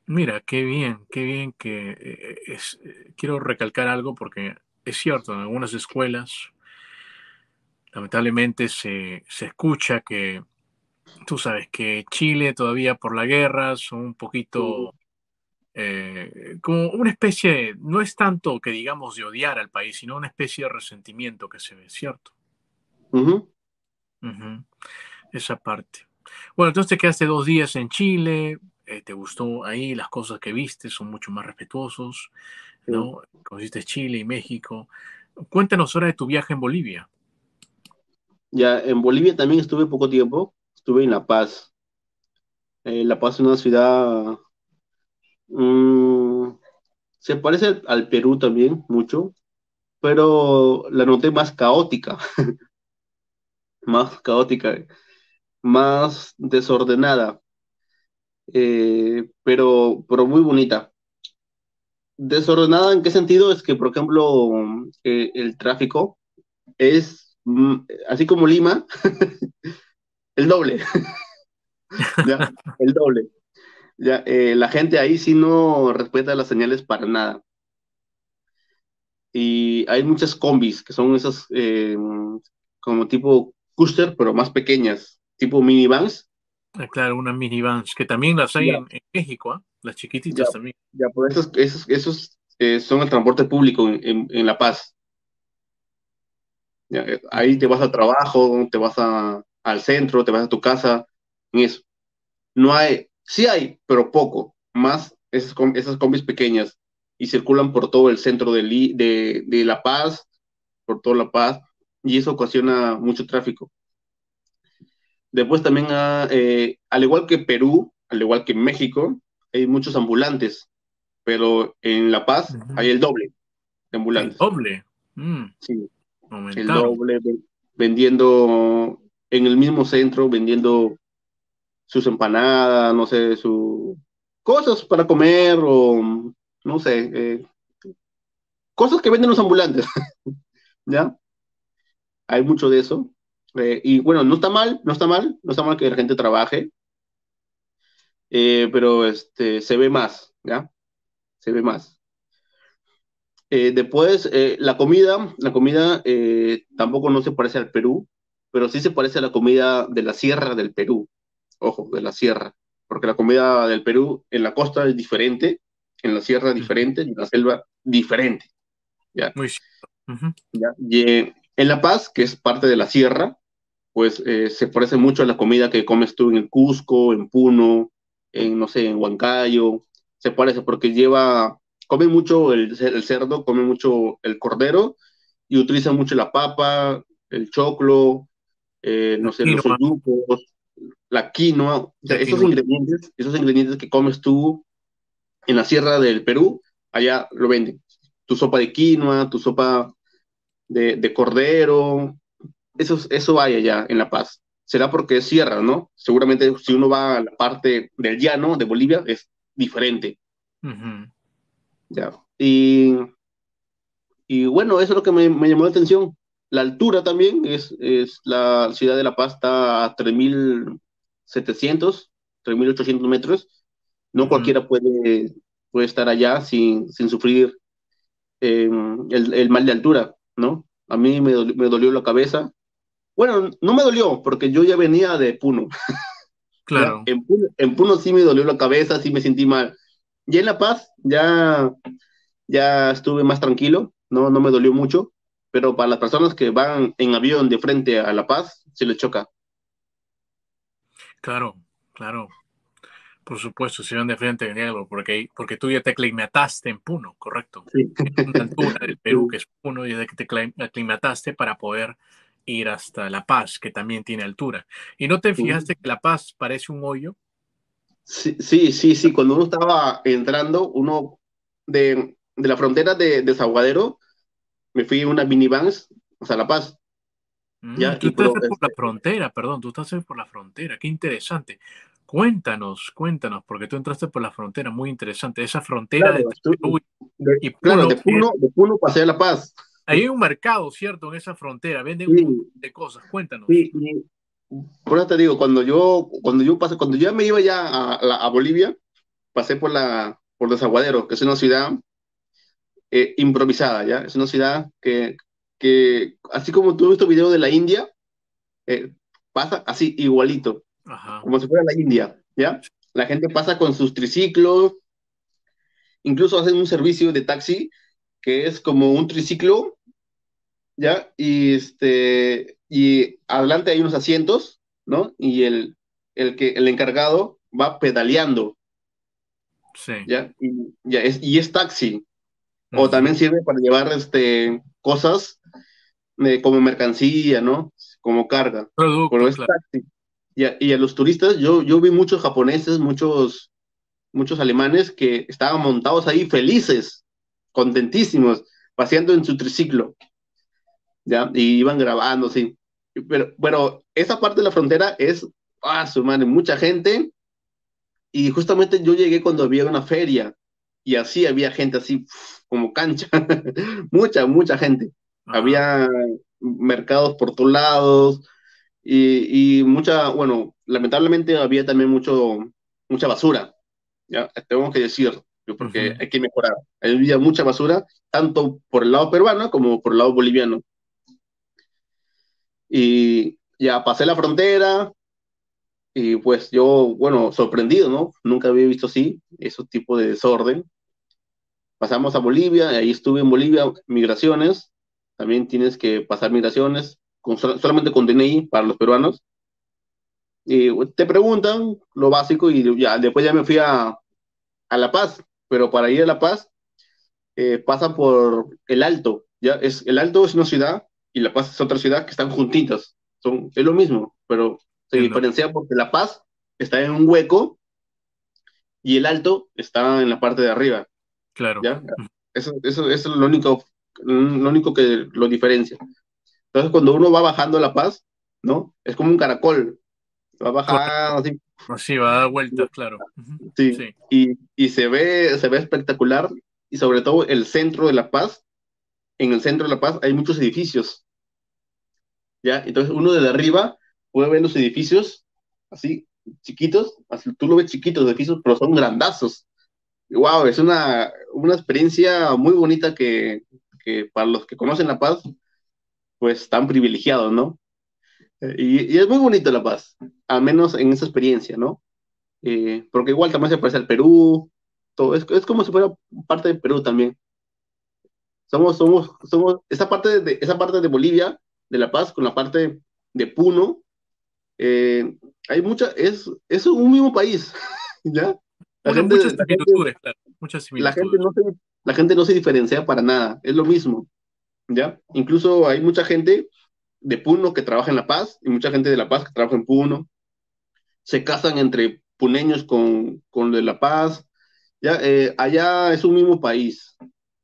Mira, qué bien, qué bien que eh, es, quiero recalcar algo porque es cierto, en algunas escuelas lamentablemente se, escucha que, tú sabes, que Chile todavía por la guerra son un poquito eh, como una especie, no es tanto que digamos de odiar al país, sino una especie de resentimiento que se ve, ¿cierto? Esa parte. Bueno, entonces te quedaste dos días en Chile, eh, te gustó ahí, las cosas que viste son mucho más respetuosos. ¿no? Conociste Chile y México. Cuéntanos ahora de tu viaje en Bolivia. Ya, en Bolivia también estuve poco tiempo, estuve en La Paz. Eh, la Paz es una ciudad, mm, se parece al Perú también mucho, pero la noté más caótica, más caótica, más desordenada, eh, pero, pero muy bonita. Desordenada en qué sentido es que, por ejemplo, eh, el tráfico es, mm, así como Lima, el doble. el doble. Ya, eh, la gente ahí sí no respeta las señales para nada. Y hay muchas combis que son esas como tipo Custer, pero más pequeñas. tipo minivans. Ah, claro, unas minivans, que también las hay en, México, ¿ah? las chiquititas también. Ya, pues esos, esos, esos eh, son el transporte público en, en, La Paz. Eh, ahí te vas al trabajo, te vas a, al centro, te vas a tu casa, en eso. No hay, sí hay, pero poco, más esas, esas combis pequeñas y circulan por todo el centro de, de, de La Paz, por toda La Paz, y eso ocasiona mucho tráfico. Después también, ah, eh, al igual que Perú, al igual que México, hay muchos ambulantes, pero en La Paz hay el doble de ambulantes. ¿El doble? Mm. Sí. El doble vendiendo en el mismo centro, vendiendo sus empanadas, no sé, sus cosas para comer o no sé, eh, cosas que venden los ambulantes. ¿Ya? Hay mucho de eso. Eh, y bueno, no está mal, no está mal, no está mal que la gente trabaje, eh, pero este, se ve más, ¿ya? Se ve más. Eh, después, la comida, la comida tampoco no se parece al Perú, pero sí se parece a la comida de la sierra del Perú. Ojo, de la sierra, porque la comida del Perú en la costa es diferente, en la sierra es diferente en la selva diferente. ¿ya? Muy ¿Ya? Y en La Paz, que es parte de la sierra, pues eh, se parece mucho a la comida que comes tú en el Cusco, en Puno, en, no sé, en Huancayo, se parece porque lleva, come mucho el, cerdo, come mucho el cordero y utiliza mucho la papa, el choclo, eh, no sé, los yucos, la quinoa, esos ingredientes, esos ingredientes que comes tú en la sierra del Perú, allá lo venden. Tu sopa de quinoa, tu sopa de, de cordero, eso, eso hay allá en La Paz. Será porque es sierra, ¿no? Seguramente si uno va a la parte del llano de Bolivia es diferente. Ya. Y, y bueno, eso es lo que me, me, llamó la atención. La altura también es, es la ciudad de La Paz está a 3.700, 3.800 metros. No cualquiera puede, puede estar allá sin, sin sufrir eh, el, el, mal de altura, ¿no? A mí me, me dolió la cabeza bueno, no me dolió, porque yo ya venía de Puno. Claro. En Puno, sí me dolió la cabeza, sí me sentí mal. Y en La Paz ya, ya estuve más tranquilo, no, no me dolió mucho, pero para las personas que van en avión de frente a La Paz, se les choca. Claro, claro. Por supuesto, si van de frente, algo, porque, porque tú ya te aclimataste en Puno, correcto. Sí. En una altura del Perú, que es Puno, y desde que te aclimataste para poder ir hasta La Paz, que también tiene altura. ¿Y no te fijaste que La Paz parece un hoyo? Sí, sí, sí, sí. Cuando uno estaba entrando, uno de, de la frontera de, de Zaguadero, me fui en una minivans sea, La Paz. Mm, ¿Ya? Tú estás por la este frontera, perdón, tú estás por la frontera, qué interesante. Cuéntanos, cuéntanos, porque tú entraste por la frontera, muy interesante. Esa frontera de, y Puno, de Puno, de Puno pasé a La Paz. Hay un mercado, ¿cierto? En esa frontera, venden un montón de cosas. Cuéntanos. Sí, por eso te digo, cuando yo, cuando yo pasé, cuando yo me iba ya a, a Bolivia, pasé por la, por Desaguadero, que es una ciudad eh, improvisada, ¿ya? Es una ciudad que, que, así como tú has visto video de la India, eh, pasa así igualito, como si fuera la India, ¿ya? La gente pasa con sus triciclos, incluso hacen un servicio de taxi que es como un triciclo, ¿ya? Y, este, y adelante hay unos asientos, ¿no? Y el, el, que, el encargado va pedaleando. Sí. ¿Ya? Y, ya es, y es taxi. O también sirve para llevar este, cosas eh, como mercancía, ¿no? Como carga. Pero es taxi. Y a, y a, los turistas, yo, yo vi muchos japoneses, muchos, muchos alemanes que estaban montados ahí felices, contentísimos, paseando en su triciclo, ¿ya? Y iban grabando, sí. Pero, bueno, esa parte de la frontera es, ah, su madre, mucha gente, y justamente yo llegué cuando había una feria, y así había gente así, como cancha, mucha, mucha gente. Había mercados por todos lados, y, y, mucha, bueno, lamentablemente había también mucho, mucha basura, ya, tengo que decir, porque hay que mejorar. Había mucha basura, tanto por el lado peruano como por el lado boliviano. Y ya pasé la frontera, Y pues yo, bueno, sorprendido, ¿no? Nunca había visto así, ese tipo de desorden. Pasamos a Bolivia, ahí estuve en Bolivia, migraciones, también tienes que pasar migraciones, con, solamente con DNI para los peruanos. Y te preguntan lo básico y ya, después ya me fui a, a La Paz, pero para ir a La Paz eh, pasa por el Alto, ya es, el Alto es una ciudad y La Paz es otra ciudad que están juntitas, son, es lo mismo, pero se diferencia porque La Paz está en un hueco y el Alto está en la parte de arriba. Claro. ¿ya? Eso, eso, eso es lo único, lo único que lo diferencia. Entonces, cuando uno va bajando La Paz, ¿no? Es como un caracol. Va bajando así. Así va a dar vueltas, claro. Sí. sí. Y, y, se, ve, se ve espectacular. Y sobre todo el centro de La Paz. En el centro de La Paz hay muchos edificios. ¿Ya? Entonces, uno desde arriba puede ver los edificios así, chiquitos. Así, tú lo ves chiquitos, edificios, pero son grandazos. wow, es una, una experiencia muy bonita que, que para los que conocen La Paz, pues están privilegiados, ¿no? Eh, y, es muy bonito La Paz, al menos en esa experiencia, ¿no? Eh, porque igual también se parece al Perú, todo, es, es, como si fuera parte de Perú también. Somos, somos, somos, esa parte de, esa parte de Bolivia, de La Paz, con la parte de Puno, eh, hay mucha, es, es un mismo país, ¿ya? La gente, muchas similitudes, claro, muchas similitudes. La gente, no se, la gente no se diferencia para nada, es lo mismo. ¿ya? Incluso hay mucha gente de Puno que trabaja en La Paz y mucha gente de La Paz que trabaja en Puno. Se casan entre puneños con, con de La Paz. ¿ya? Eh, allá es un mismo país.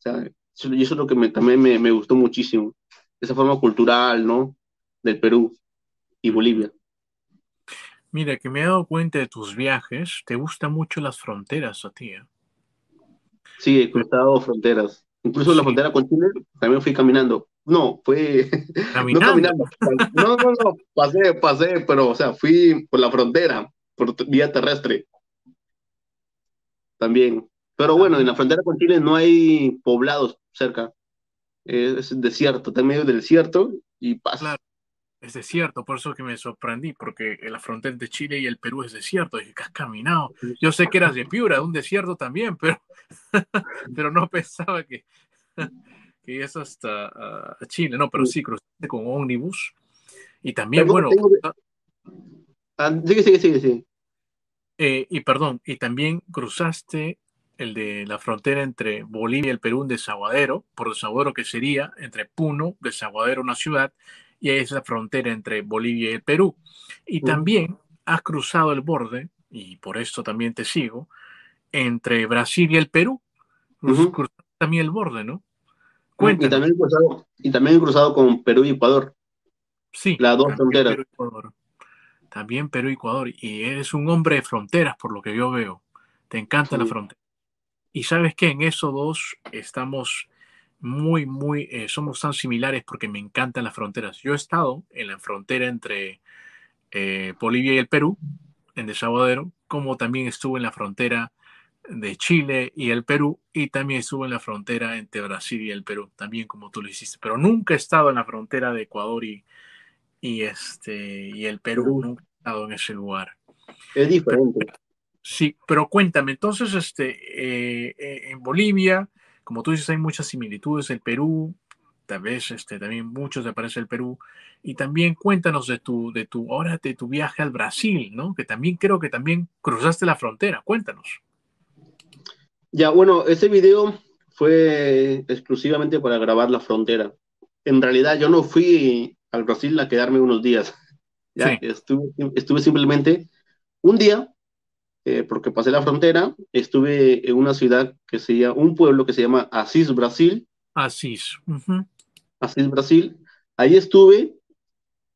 Y eso es lo que también me, me, gustó muchísimo. Esa forma cultural, ¿no? Del Perú y Bolivia. Mira, que me he dado cuenta de tus viajes. Te gustan mucho las fronteras a ti. ¿eh? Sí, he cruzado fronteras. Incluso la frontera con Chile también fui caminando. No, fue. ¿Caminando? no caminando. No, no, no. Pasé, pasé, pero, o sea, fui por la frontera, por vía terrestre. También. Pero bueno, en la frontera con Chile no hay poblados cerca. Es desierto, está en medio del desierto y pasa. Claro es desierto, por eso que me sorprendí, porque la frontera de Chile y el Perú es desierto. Dije, que has caminado? Yo sé que eras de Piura, un desierto también, pero, pero no pensaba que, que es hasta Chile. No, pero sí, cruzaste con ómnibus. Y también, bueno. Ah, sigue, sigue, sigue, sigue. Eh, y perdón, y también cruzaste el de la frontera entre Bolivia y el Perú, un desaguadero, por desaguadero que sería entre Puno, desaguadero, una ciudad, y es la frontera entre Bolivia y el Perú. Y también has cruzado el borde, y por esto también te sigo, entre Brasil y el Perú. también el borde, ¿no? Y también, cruzado, y también he cruzado con Perú y Ecuador. Sí. Las dos fronteras. también Perú y Ecuador. Y eres un hombre de fronteras, por lo que yo veo. Te encanta la frontera. Y sabes que en esos dos estamos muy, muy, eh, somos tan similares porque me encantan las fronteras. Yo he estado en la frontera entre eh, Bolivia y el Perú, en Desaguadero, como también estuve en la frontera de Chile y el Perú, y también estuve en la frontera entre Brasil y el Perú, también como tú lo hiciste, pero nunca he estado en la frontera de Ecuador y, y, este, y el Perú, nunca he estado en ese lugar. Es diferente. Sí, pero cuéntame, entonces, este, eh, en Bolivia, como tú dices, hay muchas similitudes. El Perú, tal vez este, también muchos te parece el Perú. Y también cuéntanos de tu, de tu, ahora de tu viaje al Brasil, ¿no? Que también creo que también cruzaste la frontera. Cuéntanos. Ya, bueno, ese video fue exclusivamente para grabar la frontera. En realidad yo no fui al Brasil a quedarme unos días. Ya, estuve, estuve simplemente un día eh, porque pasé la frontera, estuve en una ciudad que se llama, un pueblo que se llama Asís, Brasil. Asís. Asís, Brasil. Ahí estuve,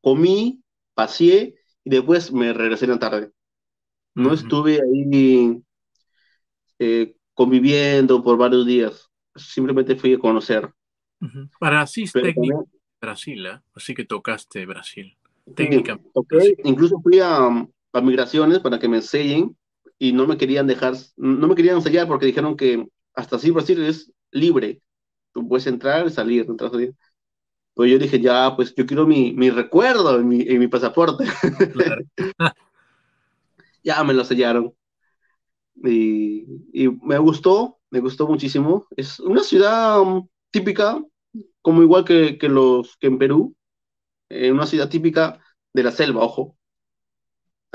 comí, pasé y después me regresé en la tarde. No estuve ahí eh, conviviendo por varios días, simplemente fui a conocer. Para Asís, técnico Brasil, ¿eh? así que tocaste Brasil. Técnicamente. Incluso fui a, a migraciones para que me enseñen y no me querían dejar, no me querían sellar porque dijeron que hasta así Brasil es libre. Tú puedes entrar y salir, entrar, salir. Pues yo dije, ya, pues yo quiero mi, mi recuerdo en mi, en mi pasaporte. ya me lo sellaron. Y, me gustó, me gustó muchísimo. Es una ciudad um, típica, como igual que, los, que en Perú, eh, una ciudad típica de la selva, ojo.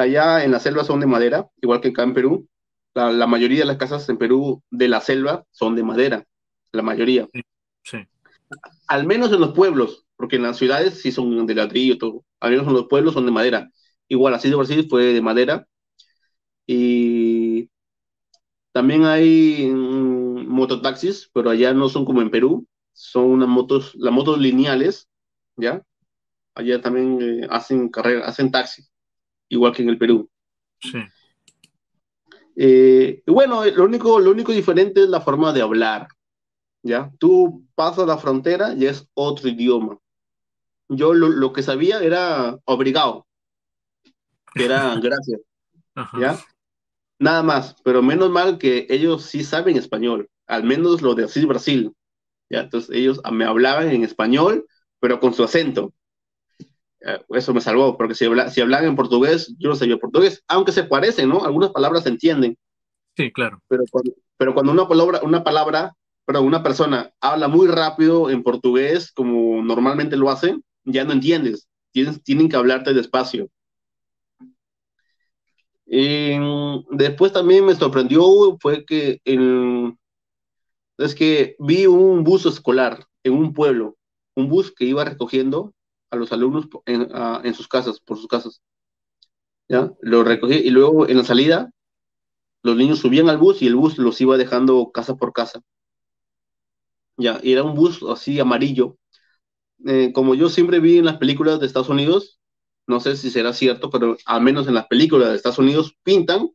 Allá en la selva son de madera, igual que acá en Perú. La, mayoría de las casas en Perú de la selva son de madera, la mayoría. Sí, Al menos en los pueblos, porque en las ciudades sí son de ladrillo, todo. Al menos en los pueblos son de madera. Igual, así de Brasil fue de madera. Y también hay mm, mototaxis, pero allá no son como en Perú, son unas motos, las motos lineales, ¿ya? Allá también eh, hacen carrera, hacen taxi, igual que en el Perú. Sí. Eh, bueno, lo único, lo único diferente es la forma de hablar, ¿ya? Tú pasas la frontera y es otro idioma. Yo lo, que sabía era obligado, que era gracias, ¿ya? Nada más, pero menos mal que ellos sí saben español, al menos lo de así Brasil, ¿ya? Entonces ellos me hablaban en español, pero con su acento. Eh, eso me salvó, porque si, si hablan en portugués, yo no sabía portugués, aunque se parecen, ¿no? Algunas palabras se entienden. Sí, claro. Pero cuando, pero cuando una palabra, una palabra, pero una persona habla muy rápido en portugués, como normalmente lo hacen, ya no entiendes. Tienen, tienen que hablarte despacio. después también me sorprendió fue que es que vi un bus escolar en un pueblo, un bus que iba recogiendo a los alumnos en, sus casas, por sus casas. ¿Ya? Lo recogí y luego en la salida los niños subían al bus y el bus los iba dejando casa por casa. Ya, y era un bus así amarillo. Eh, como yo siempre vi en las películas de Estados Unidos, no sé si será cierto, pero al menos en las películas de Estados Unidos pintan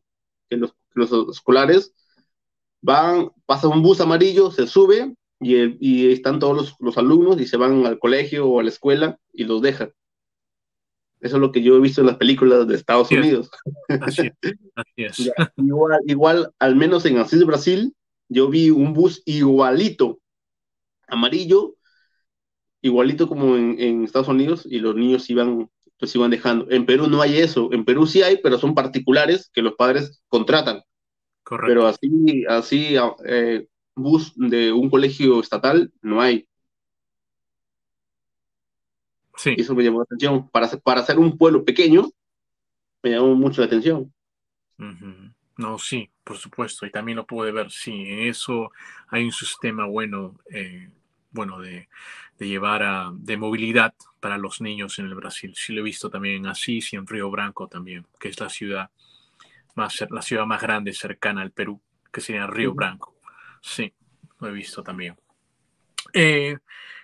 que los, los escolares van, pasa un bus amarillo, se sube y, están todos los, alumnos y se van al colegio o a la escuela y los dejan. Eso es lo que yo he visto en las películas de Estados Unidos. Así es. igual, igual, al menos en Asís Brasil, yo vi un bus igualito, amarillo, igualito como en, Estados Unidos, y los niños iban, pues iban dejando. En Perú no hay eso. En Perú sí hay, pero son particulares que los padres contratan. Correcto. Pero así, así eh, bus de un colegio estatal no hay. Sí. Eso me llamó la atención. Para, para ser un pueblo pequeño, me llamó mucho la atención. No, sí, por supuesto. Y también lo pude ver. Sí, en eso hay un sistema bueno, eh, bueno de, llevar a, de movilidad para los niños en el Brasil. Sí lo he visto también en Asís y en Río Branco también, que es la ciudad más, la ciudad más grande cercana al Perú, que sería Río Branco. Sí, lo he visto también. Eh,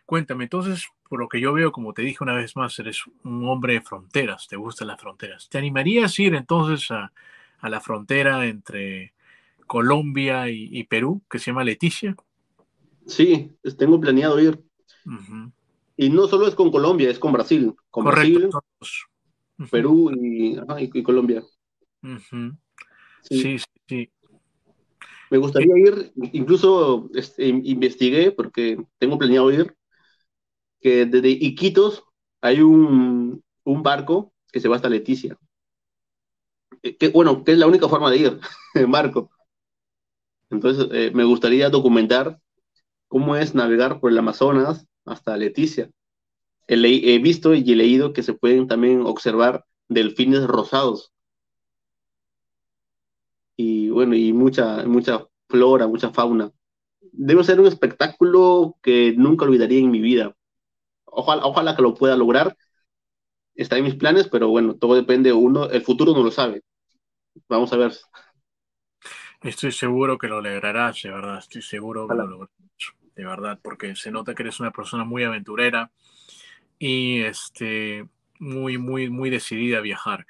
cuéntame, entonces, por lo que yo veo, como te dije una vez más, eres un hombre de fronteras, te gustan las fronteras. ¿Te animarías a ir entonces a, la frontera entre Colombia y, Perú, que se llama Leticia? Sí, tengo planeado ir. Y no solo es con Colombia, es con Brasil. Con Brasil, Perú y, Colombia. sí, sí, sí. Me gustaría ir, incluso este, investigué, porque tengo planeado ir, que desde Iquitos hay un, barco que se va hasta Leticia. Eh, que, bueno, que es la única forma de ir, en barco. Entonces, eh, me gustaría documentar cómo es navegar por el Amazonas hasta Leticia. He, he, visto y he leído que se pueden también observar delfines rosados y bueno, y mucha, mucha flora, mucha fauna. Debe ser un espectáculo que nunca olvidaría en mi vida. Ojalá, ojalá que lo pueda lograr. Está en mis planes, pero bueno, todo depende uno, el futuro no lo sabe. Vamos a ver. Estoy seguro que lo lograrás, de verdad, estoy seguro que lo lograrás, de verdad, porque se nota que eres una persona muy aventurera y este, muy, muy, muy decidida a viajar.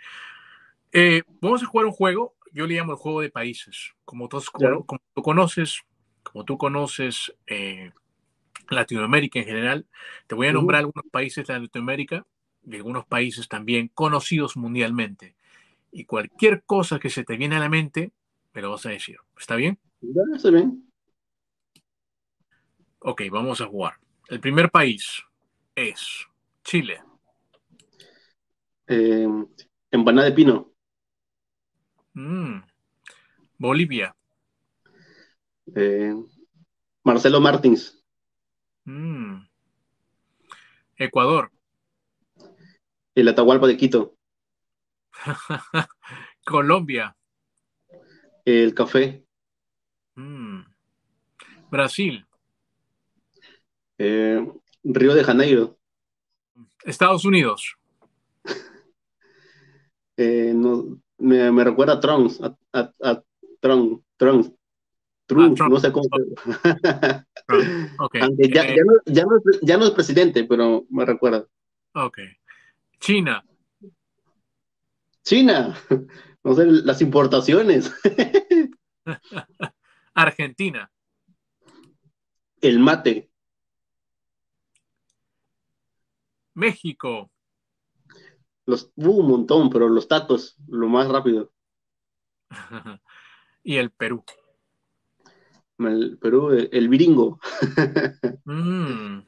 Eh, vamos a jugar un juego yo le llamo el juego de países. Como, tú conoces, como tú conoces eh, Latinoamérica en general, te voy a nombrar algunos países de Latinoamérica y algunos países también conocidos mundialmente. Y cualquier cosa que se te viene a la mente, me lo vas a decir. ¿Está bien? está bien. Ok, vamos a jugar. El primer país es Chile. Eh, empanada de pino. Mm. Bolivia. Eh, Marcelo Martins. Mm. Ecuador. El Atahualpa de Quito. Colombia. El café. Mm. Brasil. Eh, Río de Janeiro. Estados Unidos. Eh, no, me, me recuerda a Trump, a, a, a Trump, Trump, Trump. no sé cómo. Ok. Aunque ya, Eh, ya no, ya, no, es- ya no es presidente, pero me recuerda. ok. China. China, no sé, las importaciones, Argentina. el mate, México. Los, uh, un montón, pero los tacos, lo más rápido. y el Perú. El Perú, el, viringo. Mm.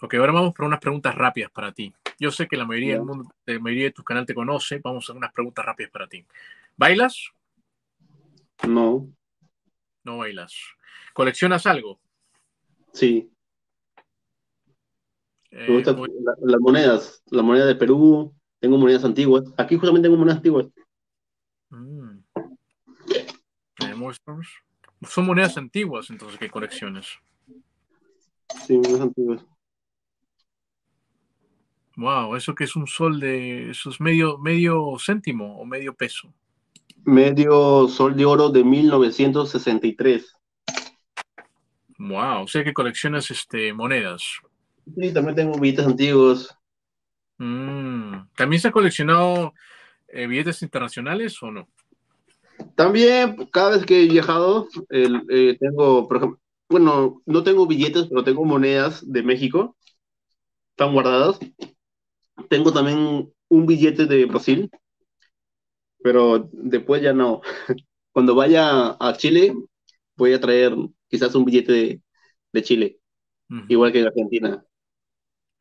Ok, ahora vamos por unas preguntas rápidas para ti. Yo sé que la mayoría, del mundo, la mayoría de tu canal te conoce. Vamos a hacer unas preguntas rápidas para ti. ¿Bailas? No, No bailas. ¿Coleccionas algo? sí, Eh, me gustan muy- la- las monedas, la moneda de Perú, tengo monedas antiguas. Aquí justamente tengo monedas antiguas. Mm. Son monedas antiguas, entonces, ¿qué colecciones? Sí, monedas antiguas. Wow, eso que es un sol de. Eso es medio, medio céntimo o medio peso. Medio sol de oro de 1963. Wow, o sea que coleccionas este, monedas. Sí, también tengo billetes antiguos. Mm. ¿También se ha coleccionado eh, billetes internacionales o no? También, cada vez que he viajado, el- eh, tengo, por ejemplo, bueno, no tengo billetes, pero tengo monedas de México. Están guardadas. Tengo también un billete de Brasil, pero después ya no. Cuando vaya a Chile, voy a traer quizás un billete de, de Chile, igual que en Argentina.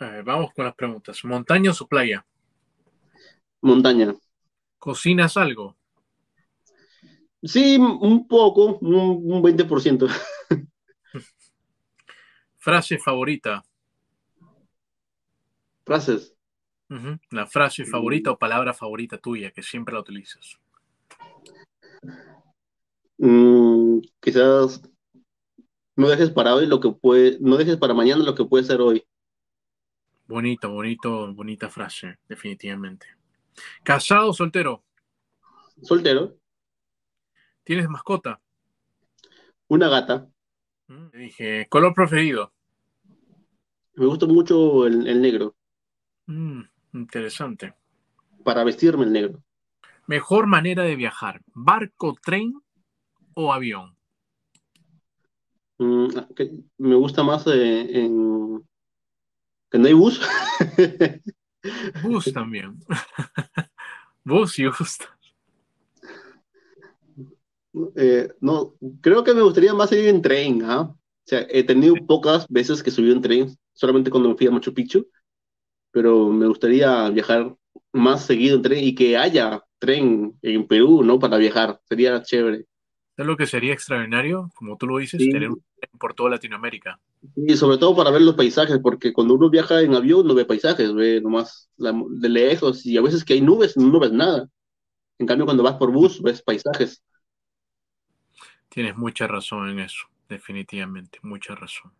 Eh, vamos con las preguntas. ¿Montaña o playa? Montaña. ¿Cocinas algo? Sí, un poco, un, un 20%. ¿Frase favorita? Frases. La frase favorita o palabra favorita tuya que siempre la utilizas. Mm, quizás no dejes para hoy lo que puede, no dejes para mañana lo que puede ser hoy. Bonito, bonito, bonita frase, definitivamente. ¿Casado o soltero? Soltero, ¿Tienes mascota? una gata. Mm, Dije, ¿color preferido? Me gusta mucho el, el negro, Mm, interesante. para vestirme el negro. Mejor manera de viajar, barco, tren o avión. Mm, que- me gusta más eh, en que no hay bus. Bus también. Bus y gusta. Eh, no, creo que me gustaría más ir en tren, ¿ah? O sea, he tenido pocas veces que subí en tren, solamente cuando me fui a Machu Picchu, pero me gustaría viajar más seguido en tren y que haya tren en Perú, ¿no? Para viajar, sería chévere. Es lo que sería extraordinario, como tú lo dices, Sí. tener un tren por toda Latinoamérica. Y sobre todo para ver los paisajes, porque cuando uno viaja en avión no ve paisajes, ve nomás la- de lejos y a veces que hay nubes no ves nada. En cambio, cuando vas por bus ves paisajes. Tienes mucha razón en eso, definitivamente, mucha razón.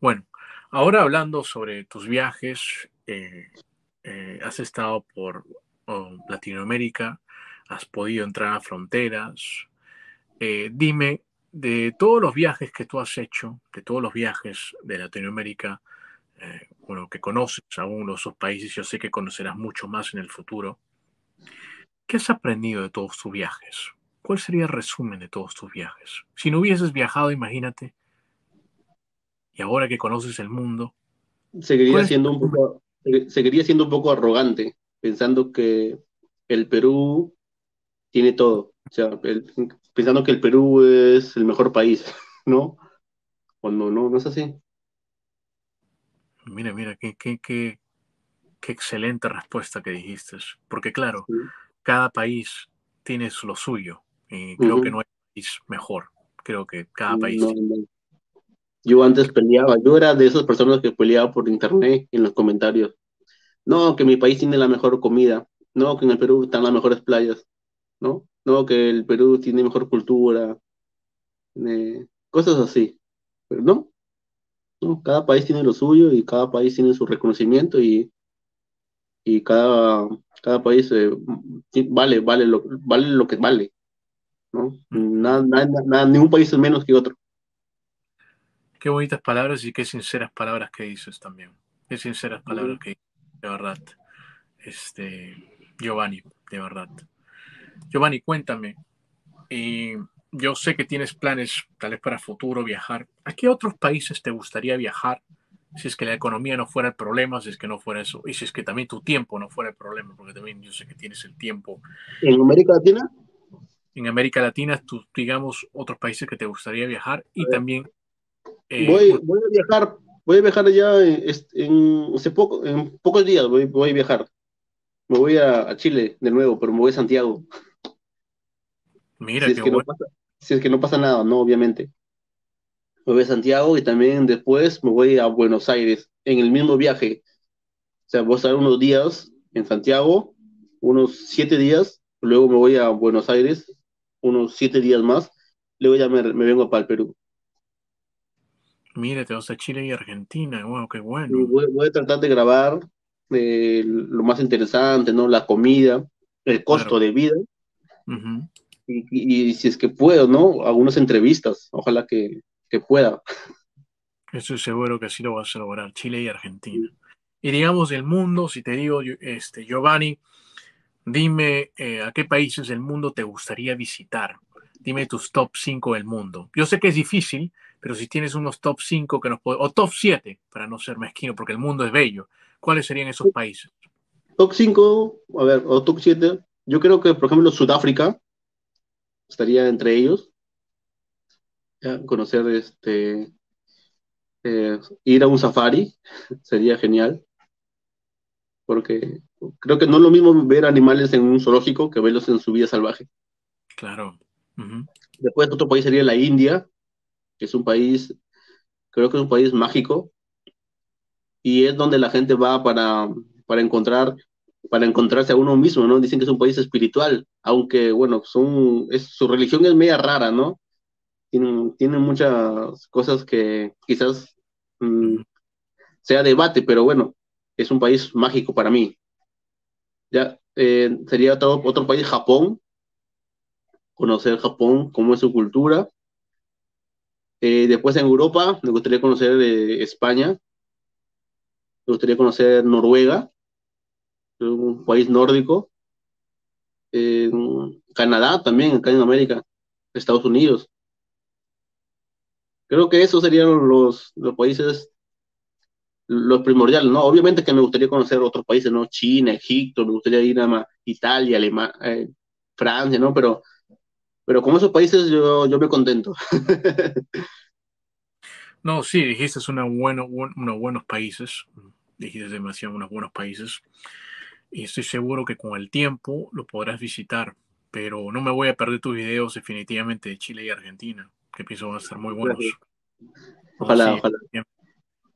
Bueno, ahora hablando sobre tus viajes, eh, eh, has estado por oh, Latinoamérica, has podido entrar a fronteras. Eh, dime, de todos los viajes que tú has hecho, de todos los viajes de Latinoamérica, eh, bueno, que conoces aún esos países, yo sé que conocerás mucho más en el futuro. ¿Qué has aprendido de todos tus viajes? ¿Cuál sería el resumen de todos tus viajes? Si no hubieses viajado, imagínate, y ahora que conoces el mundo, Seguiría ¿Cuál es siendo un poco, seguiría siendo un poco arrogante, pensando que el Perú tiene todo. O sea, el- pensando que el Perú es el mejor país, ¿no? Cuando no, no es así. mira, mira, qué, qué, qué, qué excelente respuesta que dijiste. Porque claro, Sí. cada país tiene lo suyo y creo que no hay país mejor. Creo que cada país. Yo antes peleaba, yo era de esas personas que peleaba por internet en los comentarios. No, que mi país tiene la mejor comida. No, que en el Perú están las mejores playas. No, no, que el Perú tiene mejor cultura. cosas así. Pero no, no, cada país tiene lo suyo y cada país tiene su reconocimiento y, y cada, cada país eh, vale, vale, lo, vale lo que vale. ¿no? Nada, nada, ningún país es menos que otro. Qué bonitas palabras y qué sinceras palabras que dices también. Qué sinceras palabras que dices, de verdad. Este, Giovanni, de verdad. Giovanni, cuéntame. Yo sé que tienes planes, tal vez para futuro, viajar. ¿A qué otros países te gustaría viajar si es que la economía no fuera el problema, si es que no fuera eso, y si es que también tu tiempo no fuera el problema, porque también yo sé que tienes el tiempo. ¿En América Latina? En América Latina, tú, digamos, otros países que te gustaría viajar y también... Eh, voy, voy, a viajar, voy a viajar ya en, hace poco, en pocos días voy, voy a viajar. Me voy a, Chile de nuevo, pero me voy a Santiago. Mira, si es, que no pasa, si es que no pasa nada, no, obviamente me voy a Santiago y también después me voy a Buenos Aires en el mismo viaje. O sea, voy a estar unos días en Santiago, unos siete días, luego me voy a Buenos Aires, unos siete días más, luego ya me, vengo para el Perú. Mira, te vas a Chile y Argentina, wow, qué bueno. Voy, a tratar de grabar eh, lo más interesante, ¿no? La comida, el costo de vida. Y, y, si es que puedo, ¿no? Algunas entrevistas, ojalá que, que pueda. Estoy seguro que sí lo vas a lograr, Chile y Argentina. Y digamos del mundo, si te digo, este, Giovanni, dime eh, a qué países del mundo te gustaría visitar. Dime tus top 5 del mundo. Yo sé que es difícil, pero si tienes unos top 5 que nos puede, o top 7, para no ser mezquino, porque el mundo es bello, ¿cuáles serían esos países? Top 5, a ver, o top 7, yo creo que, por ejemplo, Sudáfrica estaría entre ellos conocer este eh, ir a un safari sería genial porque creo que no es lo mismo ver animales en un zoológico que verlos en su vida salvaje. Claro. Después otro país sería la India, que es un país, creo que es un país mágico y es donde la gente va para, para encontrar para encontrarse a uno mismo, ¿no? Dicen que es un país espiritual, aunque, bueno, son, es, su religión es media rara, ¿no? tienen, muchas cosas que quizás mm, sea debate, pero bueno, es un país mágico para mí. Ya eh, sería otro, otro país, Japón, conocer Japón, cómo es su cultura. Eh, después en Europa, me gustaría conocer eh, España, me gustaría conocer Noruega, un país nórdico. Canadá también, acá en América, Estados Unidos. Creo que esos serían los, los países, los primordiales, ¿no? Obviamente que me gustaría conocer otros países, ¿no? China, Egipto, me gustaría ir a Italia, Alemania, eh, Francia, ¿no? Pero, pero con esos países yo, yo me contento. no, sí, dijiste una bueno, unos buenos países, dijiste demasiado unos buenos países, y estoy seguro que con el tiempo lo podrás visitar, pero no me voy a perder tus videos definitivamente de Chile y Argentina que pienso van a estar muy buenos. Ojalá, ojalá.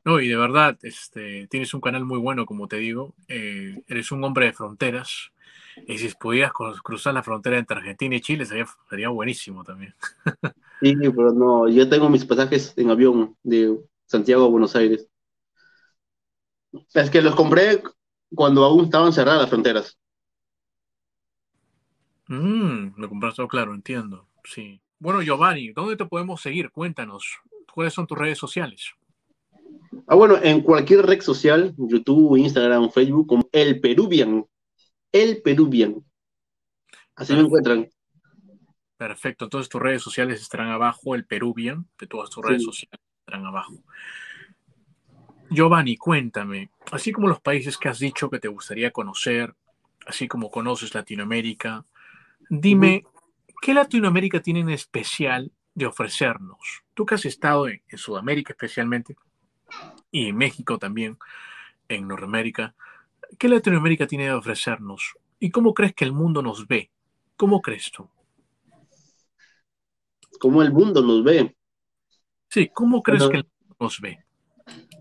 No, y de verdad, este, tienes un canal muy bueno, como te digo. Eh, eres un hombre de fronteras. Y si pudieras cruzar la frontera entre Argentina y Chile, sería, sería buenísimo también. Sí, pero no, yo tengo mis pasajes en avión de Santiago a Buenos Aires. Es que los compré cuando aún estaban cerradas las fronteras. Mm, lo compraste, claro, entiendo. Sí. Bueno, Giovanni, ¿dónde te podemos seguir? Cuéntanos, ¿cuáles son tus redes sociales? Ah, bueno, en cualquier red social, YouTube, Instagram, Facebook, como El Peruvian. El Peruvian. Así me encuentran. Perfecto, entonces tus redes sociales estarán abajo, el Peruvian, de todas tus redes sociales estarán abajo. Giovanni, cuéntame, así como los países que has dicho que te gustaría conocer, así como conoces Latinoamérica, dime, ¿Qué Latinoamérica tiene en especial de ofrecernos? Tú que has estado en, Sudamérica especialmente y en México también, en Norteamérica, ¿qué Latinoamérica tiene de ofrecernos? ¿Y cómo crees que el mundo nos ve ¿Cómo crees tú? ¿Cómo el mundo nos ve? Sí, ¿cómo crees que el mundo nos ve?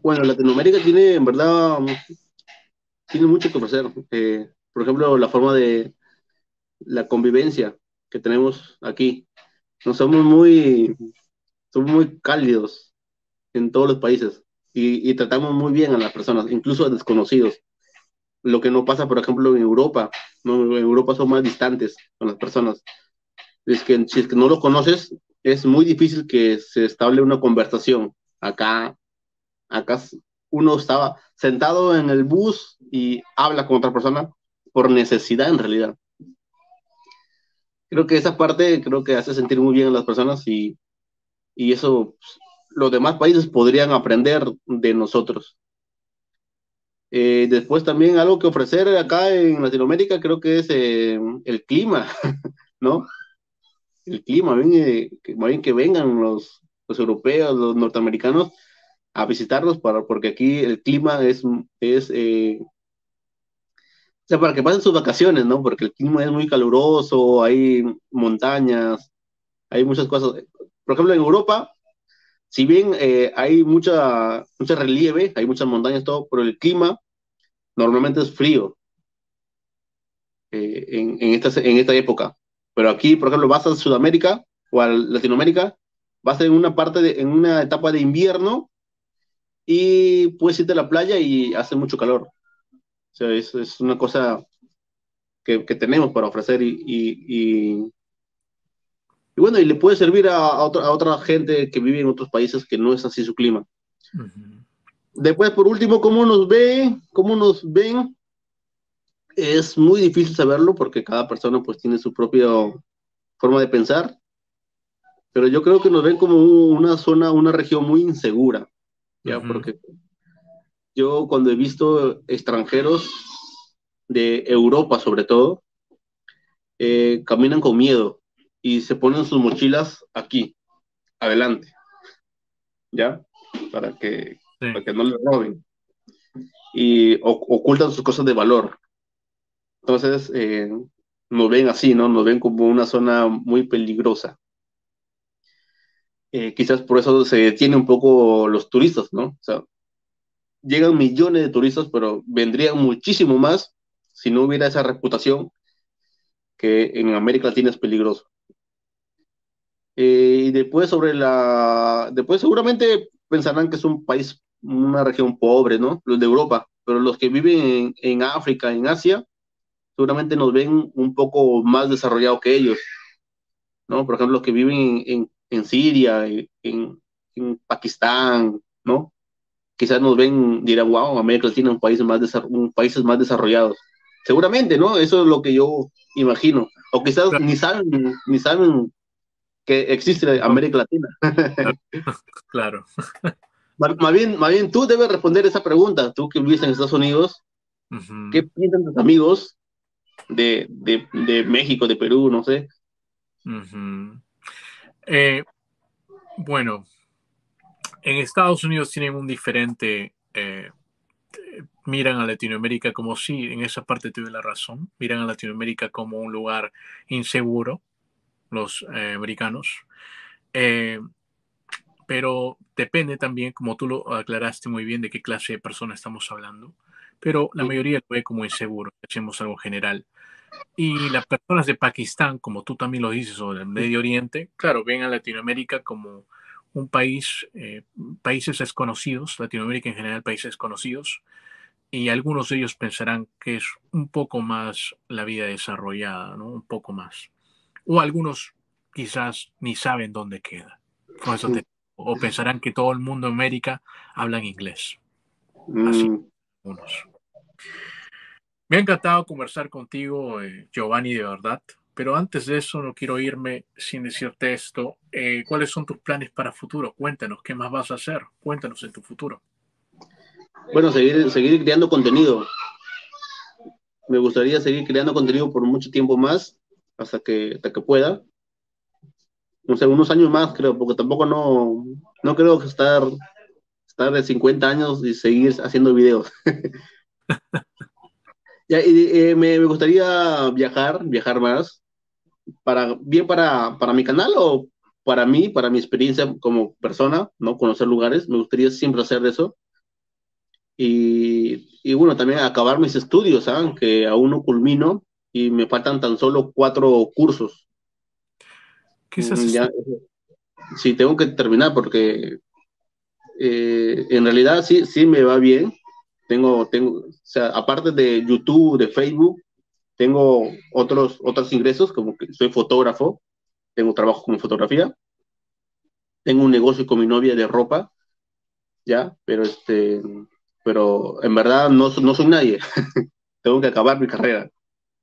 Bueno, Latinoamérica tiene, en verdad, tiene mucho que ofrecer. Eh, por ejemplo, la forma de la convivencia que tenemos aquí. No somos muy, somos muy cálidos en todos los países y, tratamos muy bien a las personas, incluso a desconocidos. Lo que no pasa, por ejemplo, en Europa. En Europa son más distantes con las personas. Es que si es que no los conoces, es muy difícil que se estable una conversación. Acá, acá uno estaba sentado en el bus y habla con otra persona por necesidad en realidad. Creo que esa parte creo que hace sentir muy bien a las personas y, y eso pues, los demás países podrían aprender de nosotros. Eh, después también algo que ofrecer acá en Latinoamérica creo que es eh, el clima, ¿no? El clima, ven, eh, que, bien que vengan los, los europeos, los norteamericanos a visitarnos para, porque aquí el clima es, es o sea, para que pasen sus vacaciones, ¿no? Porque el clima es muy caluroso, hay montañas, hay muchas cosas. Por ejemplo, en Europa, si bien eh, hay mucha, mucha relieve, hay muchas montañas, todo, pero el clima normalmente es frío eh, en, en, esta, en esta época. Pero aquí, por ejemplo, vas a Sudamérica o a Latinoamérica, vas en una parte de, en una etapa de invierno y puedes irte a la playa y hace mucho calor. O sea, es, es una cosa que, que, tenemos para ofrecer y, y, y bueno, y le puede servir a, otra, a, otra, gente que vive en otros países que no es así su clima. Después, por último, ¿cómo nos ve? ¿Cómo nos ven? Es muy difícil saberlo porque cada persona pues tiene su propia forma de pensar, pero yo creo que nos ven como una zona, una región muy insegura, ¿ya? Porque yo cuando he visto extranjeros de Europa sobre todo, eh, caminan con miedo, y se ponen sus mochilas aquí, adelante, ¿ya? Para que, para que no le roben. Y ocultan sus cosas de valor. Entonces, eh, nos ven así, ¿no? Nos ven como una zona muy peligrosa. Eh, quizás por eso se detienen un poco los turistas, ¿no? O sea, llegan millones de turistas, pero vendrían muchísimo más si no hubiera esa reputación que en América Latina es peligroso. Eh, y después sobre la, después seguramente pensarán que es un país, una región pobre, ¿no? Los de Europa, pero los que viven en, África, en Asia, seguramente nos ven un poco más desarrollados que ellos, ¿no? Por ejemplo, los que viven en, en Siria, en, en, Pakistán, ¿no? Quizás nos ven, dirán, wow, América Latina un país más un países más desarrollados. Seguramente, ¿no? Eso es lo que yo imagino. O quizás ni saben, ni saben que existe América Latina. claro. Más, bien, más bien tú debes responder esa pregunta, tú que vives en Estados Unidos, ¿qué piensan tus amigos de, de, de, México, de Perú, no sé? Eh, bueno, en Estados Unidos tienen un diferente, eh, miran a Latinoamérica como sí, en esa parte tuve la razón, miran a Latinoamérica como un lugar inseguro, los eh, americanos. Pero depende también, como tú lo aclaraste muy bien, de qué clase de persona estamos hablando. Pero la mayoría lo ve como inseguro, hacemos algo general. Y las personas de Pakistán, como tú también lo dices, o del Medio Oriente, claro, ven a Latinoamérica como un país, eh, países desconocidos, Latinoamérica en general, países desconocidos, y algunos de ellos pensarán que es un poco más la vida desarrollada, ¿no? Un poco más o algunos quizás ni saben dónde queda. o pensarán que todo el mundo en América habla en inglés. Así, mm. Me ha encantado conversar contigo, eh, Giovanni, de verdad. Pero antes de eso, no quiero irme sin decirte esto. Eh, ¿Cuáles son tus planes para futuro? Cuéntanos, ¿qué más vas a hacer? Cuéntanos en tu futuro. Bueno, seguir, seguir creando contenido. Me gustaría seguir creando contenido por mucho tiempo más hasta que, hasta que pueda. No sé, unos años más creo, porque tampoco no, no creo que estar, estar de 50 años y seguir haciendo videos. ya, eh, me, me, gustaría viajar, viajar más. para, bien para, para mi canal o para mí, para mi experiencia como persona, ¿no? Conocer lugares, me gustaría siempre hacer eso. Y, y bueno, también acabar mis estudios, ¿ah? que aún no culmino y me faltan tan solo cuatro cursos. ¿Qué es mm, ya, Sí, tengo que terminar porque eh, en realidad sí, sí me va bien. Tengo, tengo, o sea, aparte de YouTube, de Facebook, tengo otros, otros ingresos, como que soy fotógrafo, tengo trabajo con fotografía, tengo un negocio con mi novia de ropa, ya, pero este, pero en verdad no, no soy nadie, tengo que acabar mi carrera,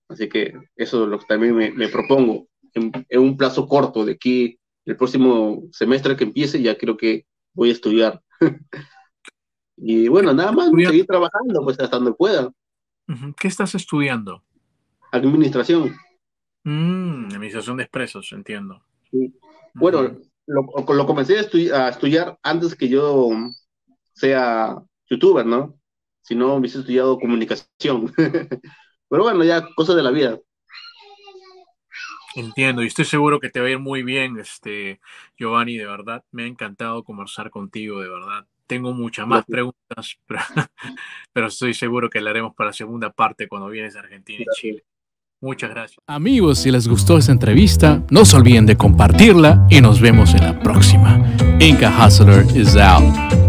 así que eso es lo que también me, me propongo, en, en, un plazo corto, de aquí, el próximo semestre que empiece, ya creo que voy a estudiar. y bueno, nada más, seguir trabajando, pues hasta donde pueda. ¿Qué estás estudiando? Administración. Mm, administración de expresos, entiendo. Bueno, lo, comencé a, estudiar antes que yo sea youtuber, ¿no? Si no, hubiese estudiado comunicación. Pero bueno, ya cosas de la vida. Entiendo, y estoy seguro que te va a ir muy bien, este, Giovanni, de verdad. Me ha encantado conversar contigo, de verdad. Tengo muchas más preguntas, pero, estoy seguro que la haremos para la segunda parte cuando vienes a Argentina y Chile. Muchas gracias. Amigos, si les gustó esta entrevista, no se olviden de compartirla y nos vemos en la próxima. Inca Hustler is out.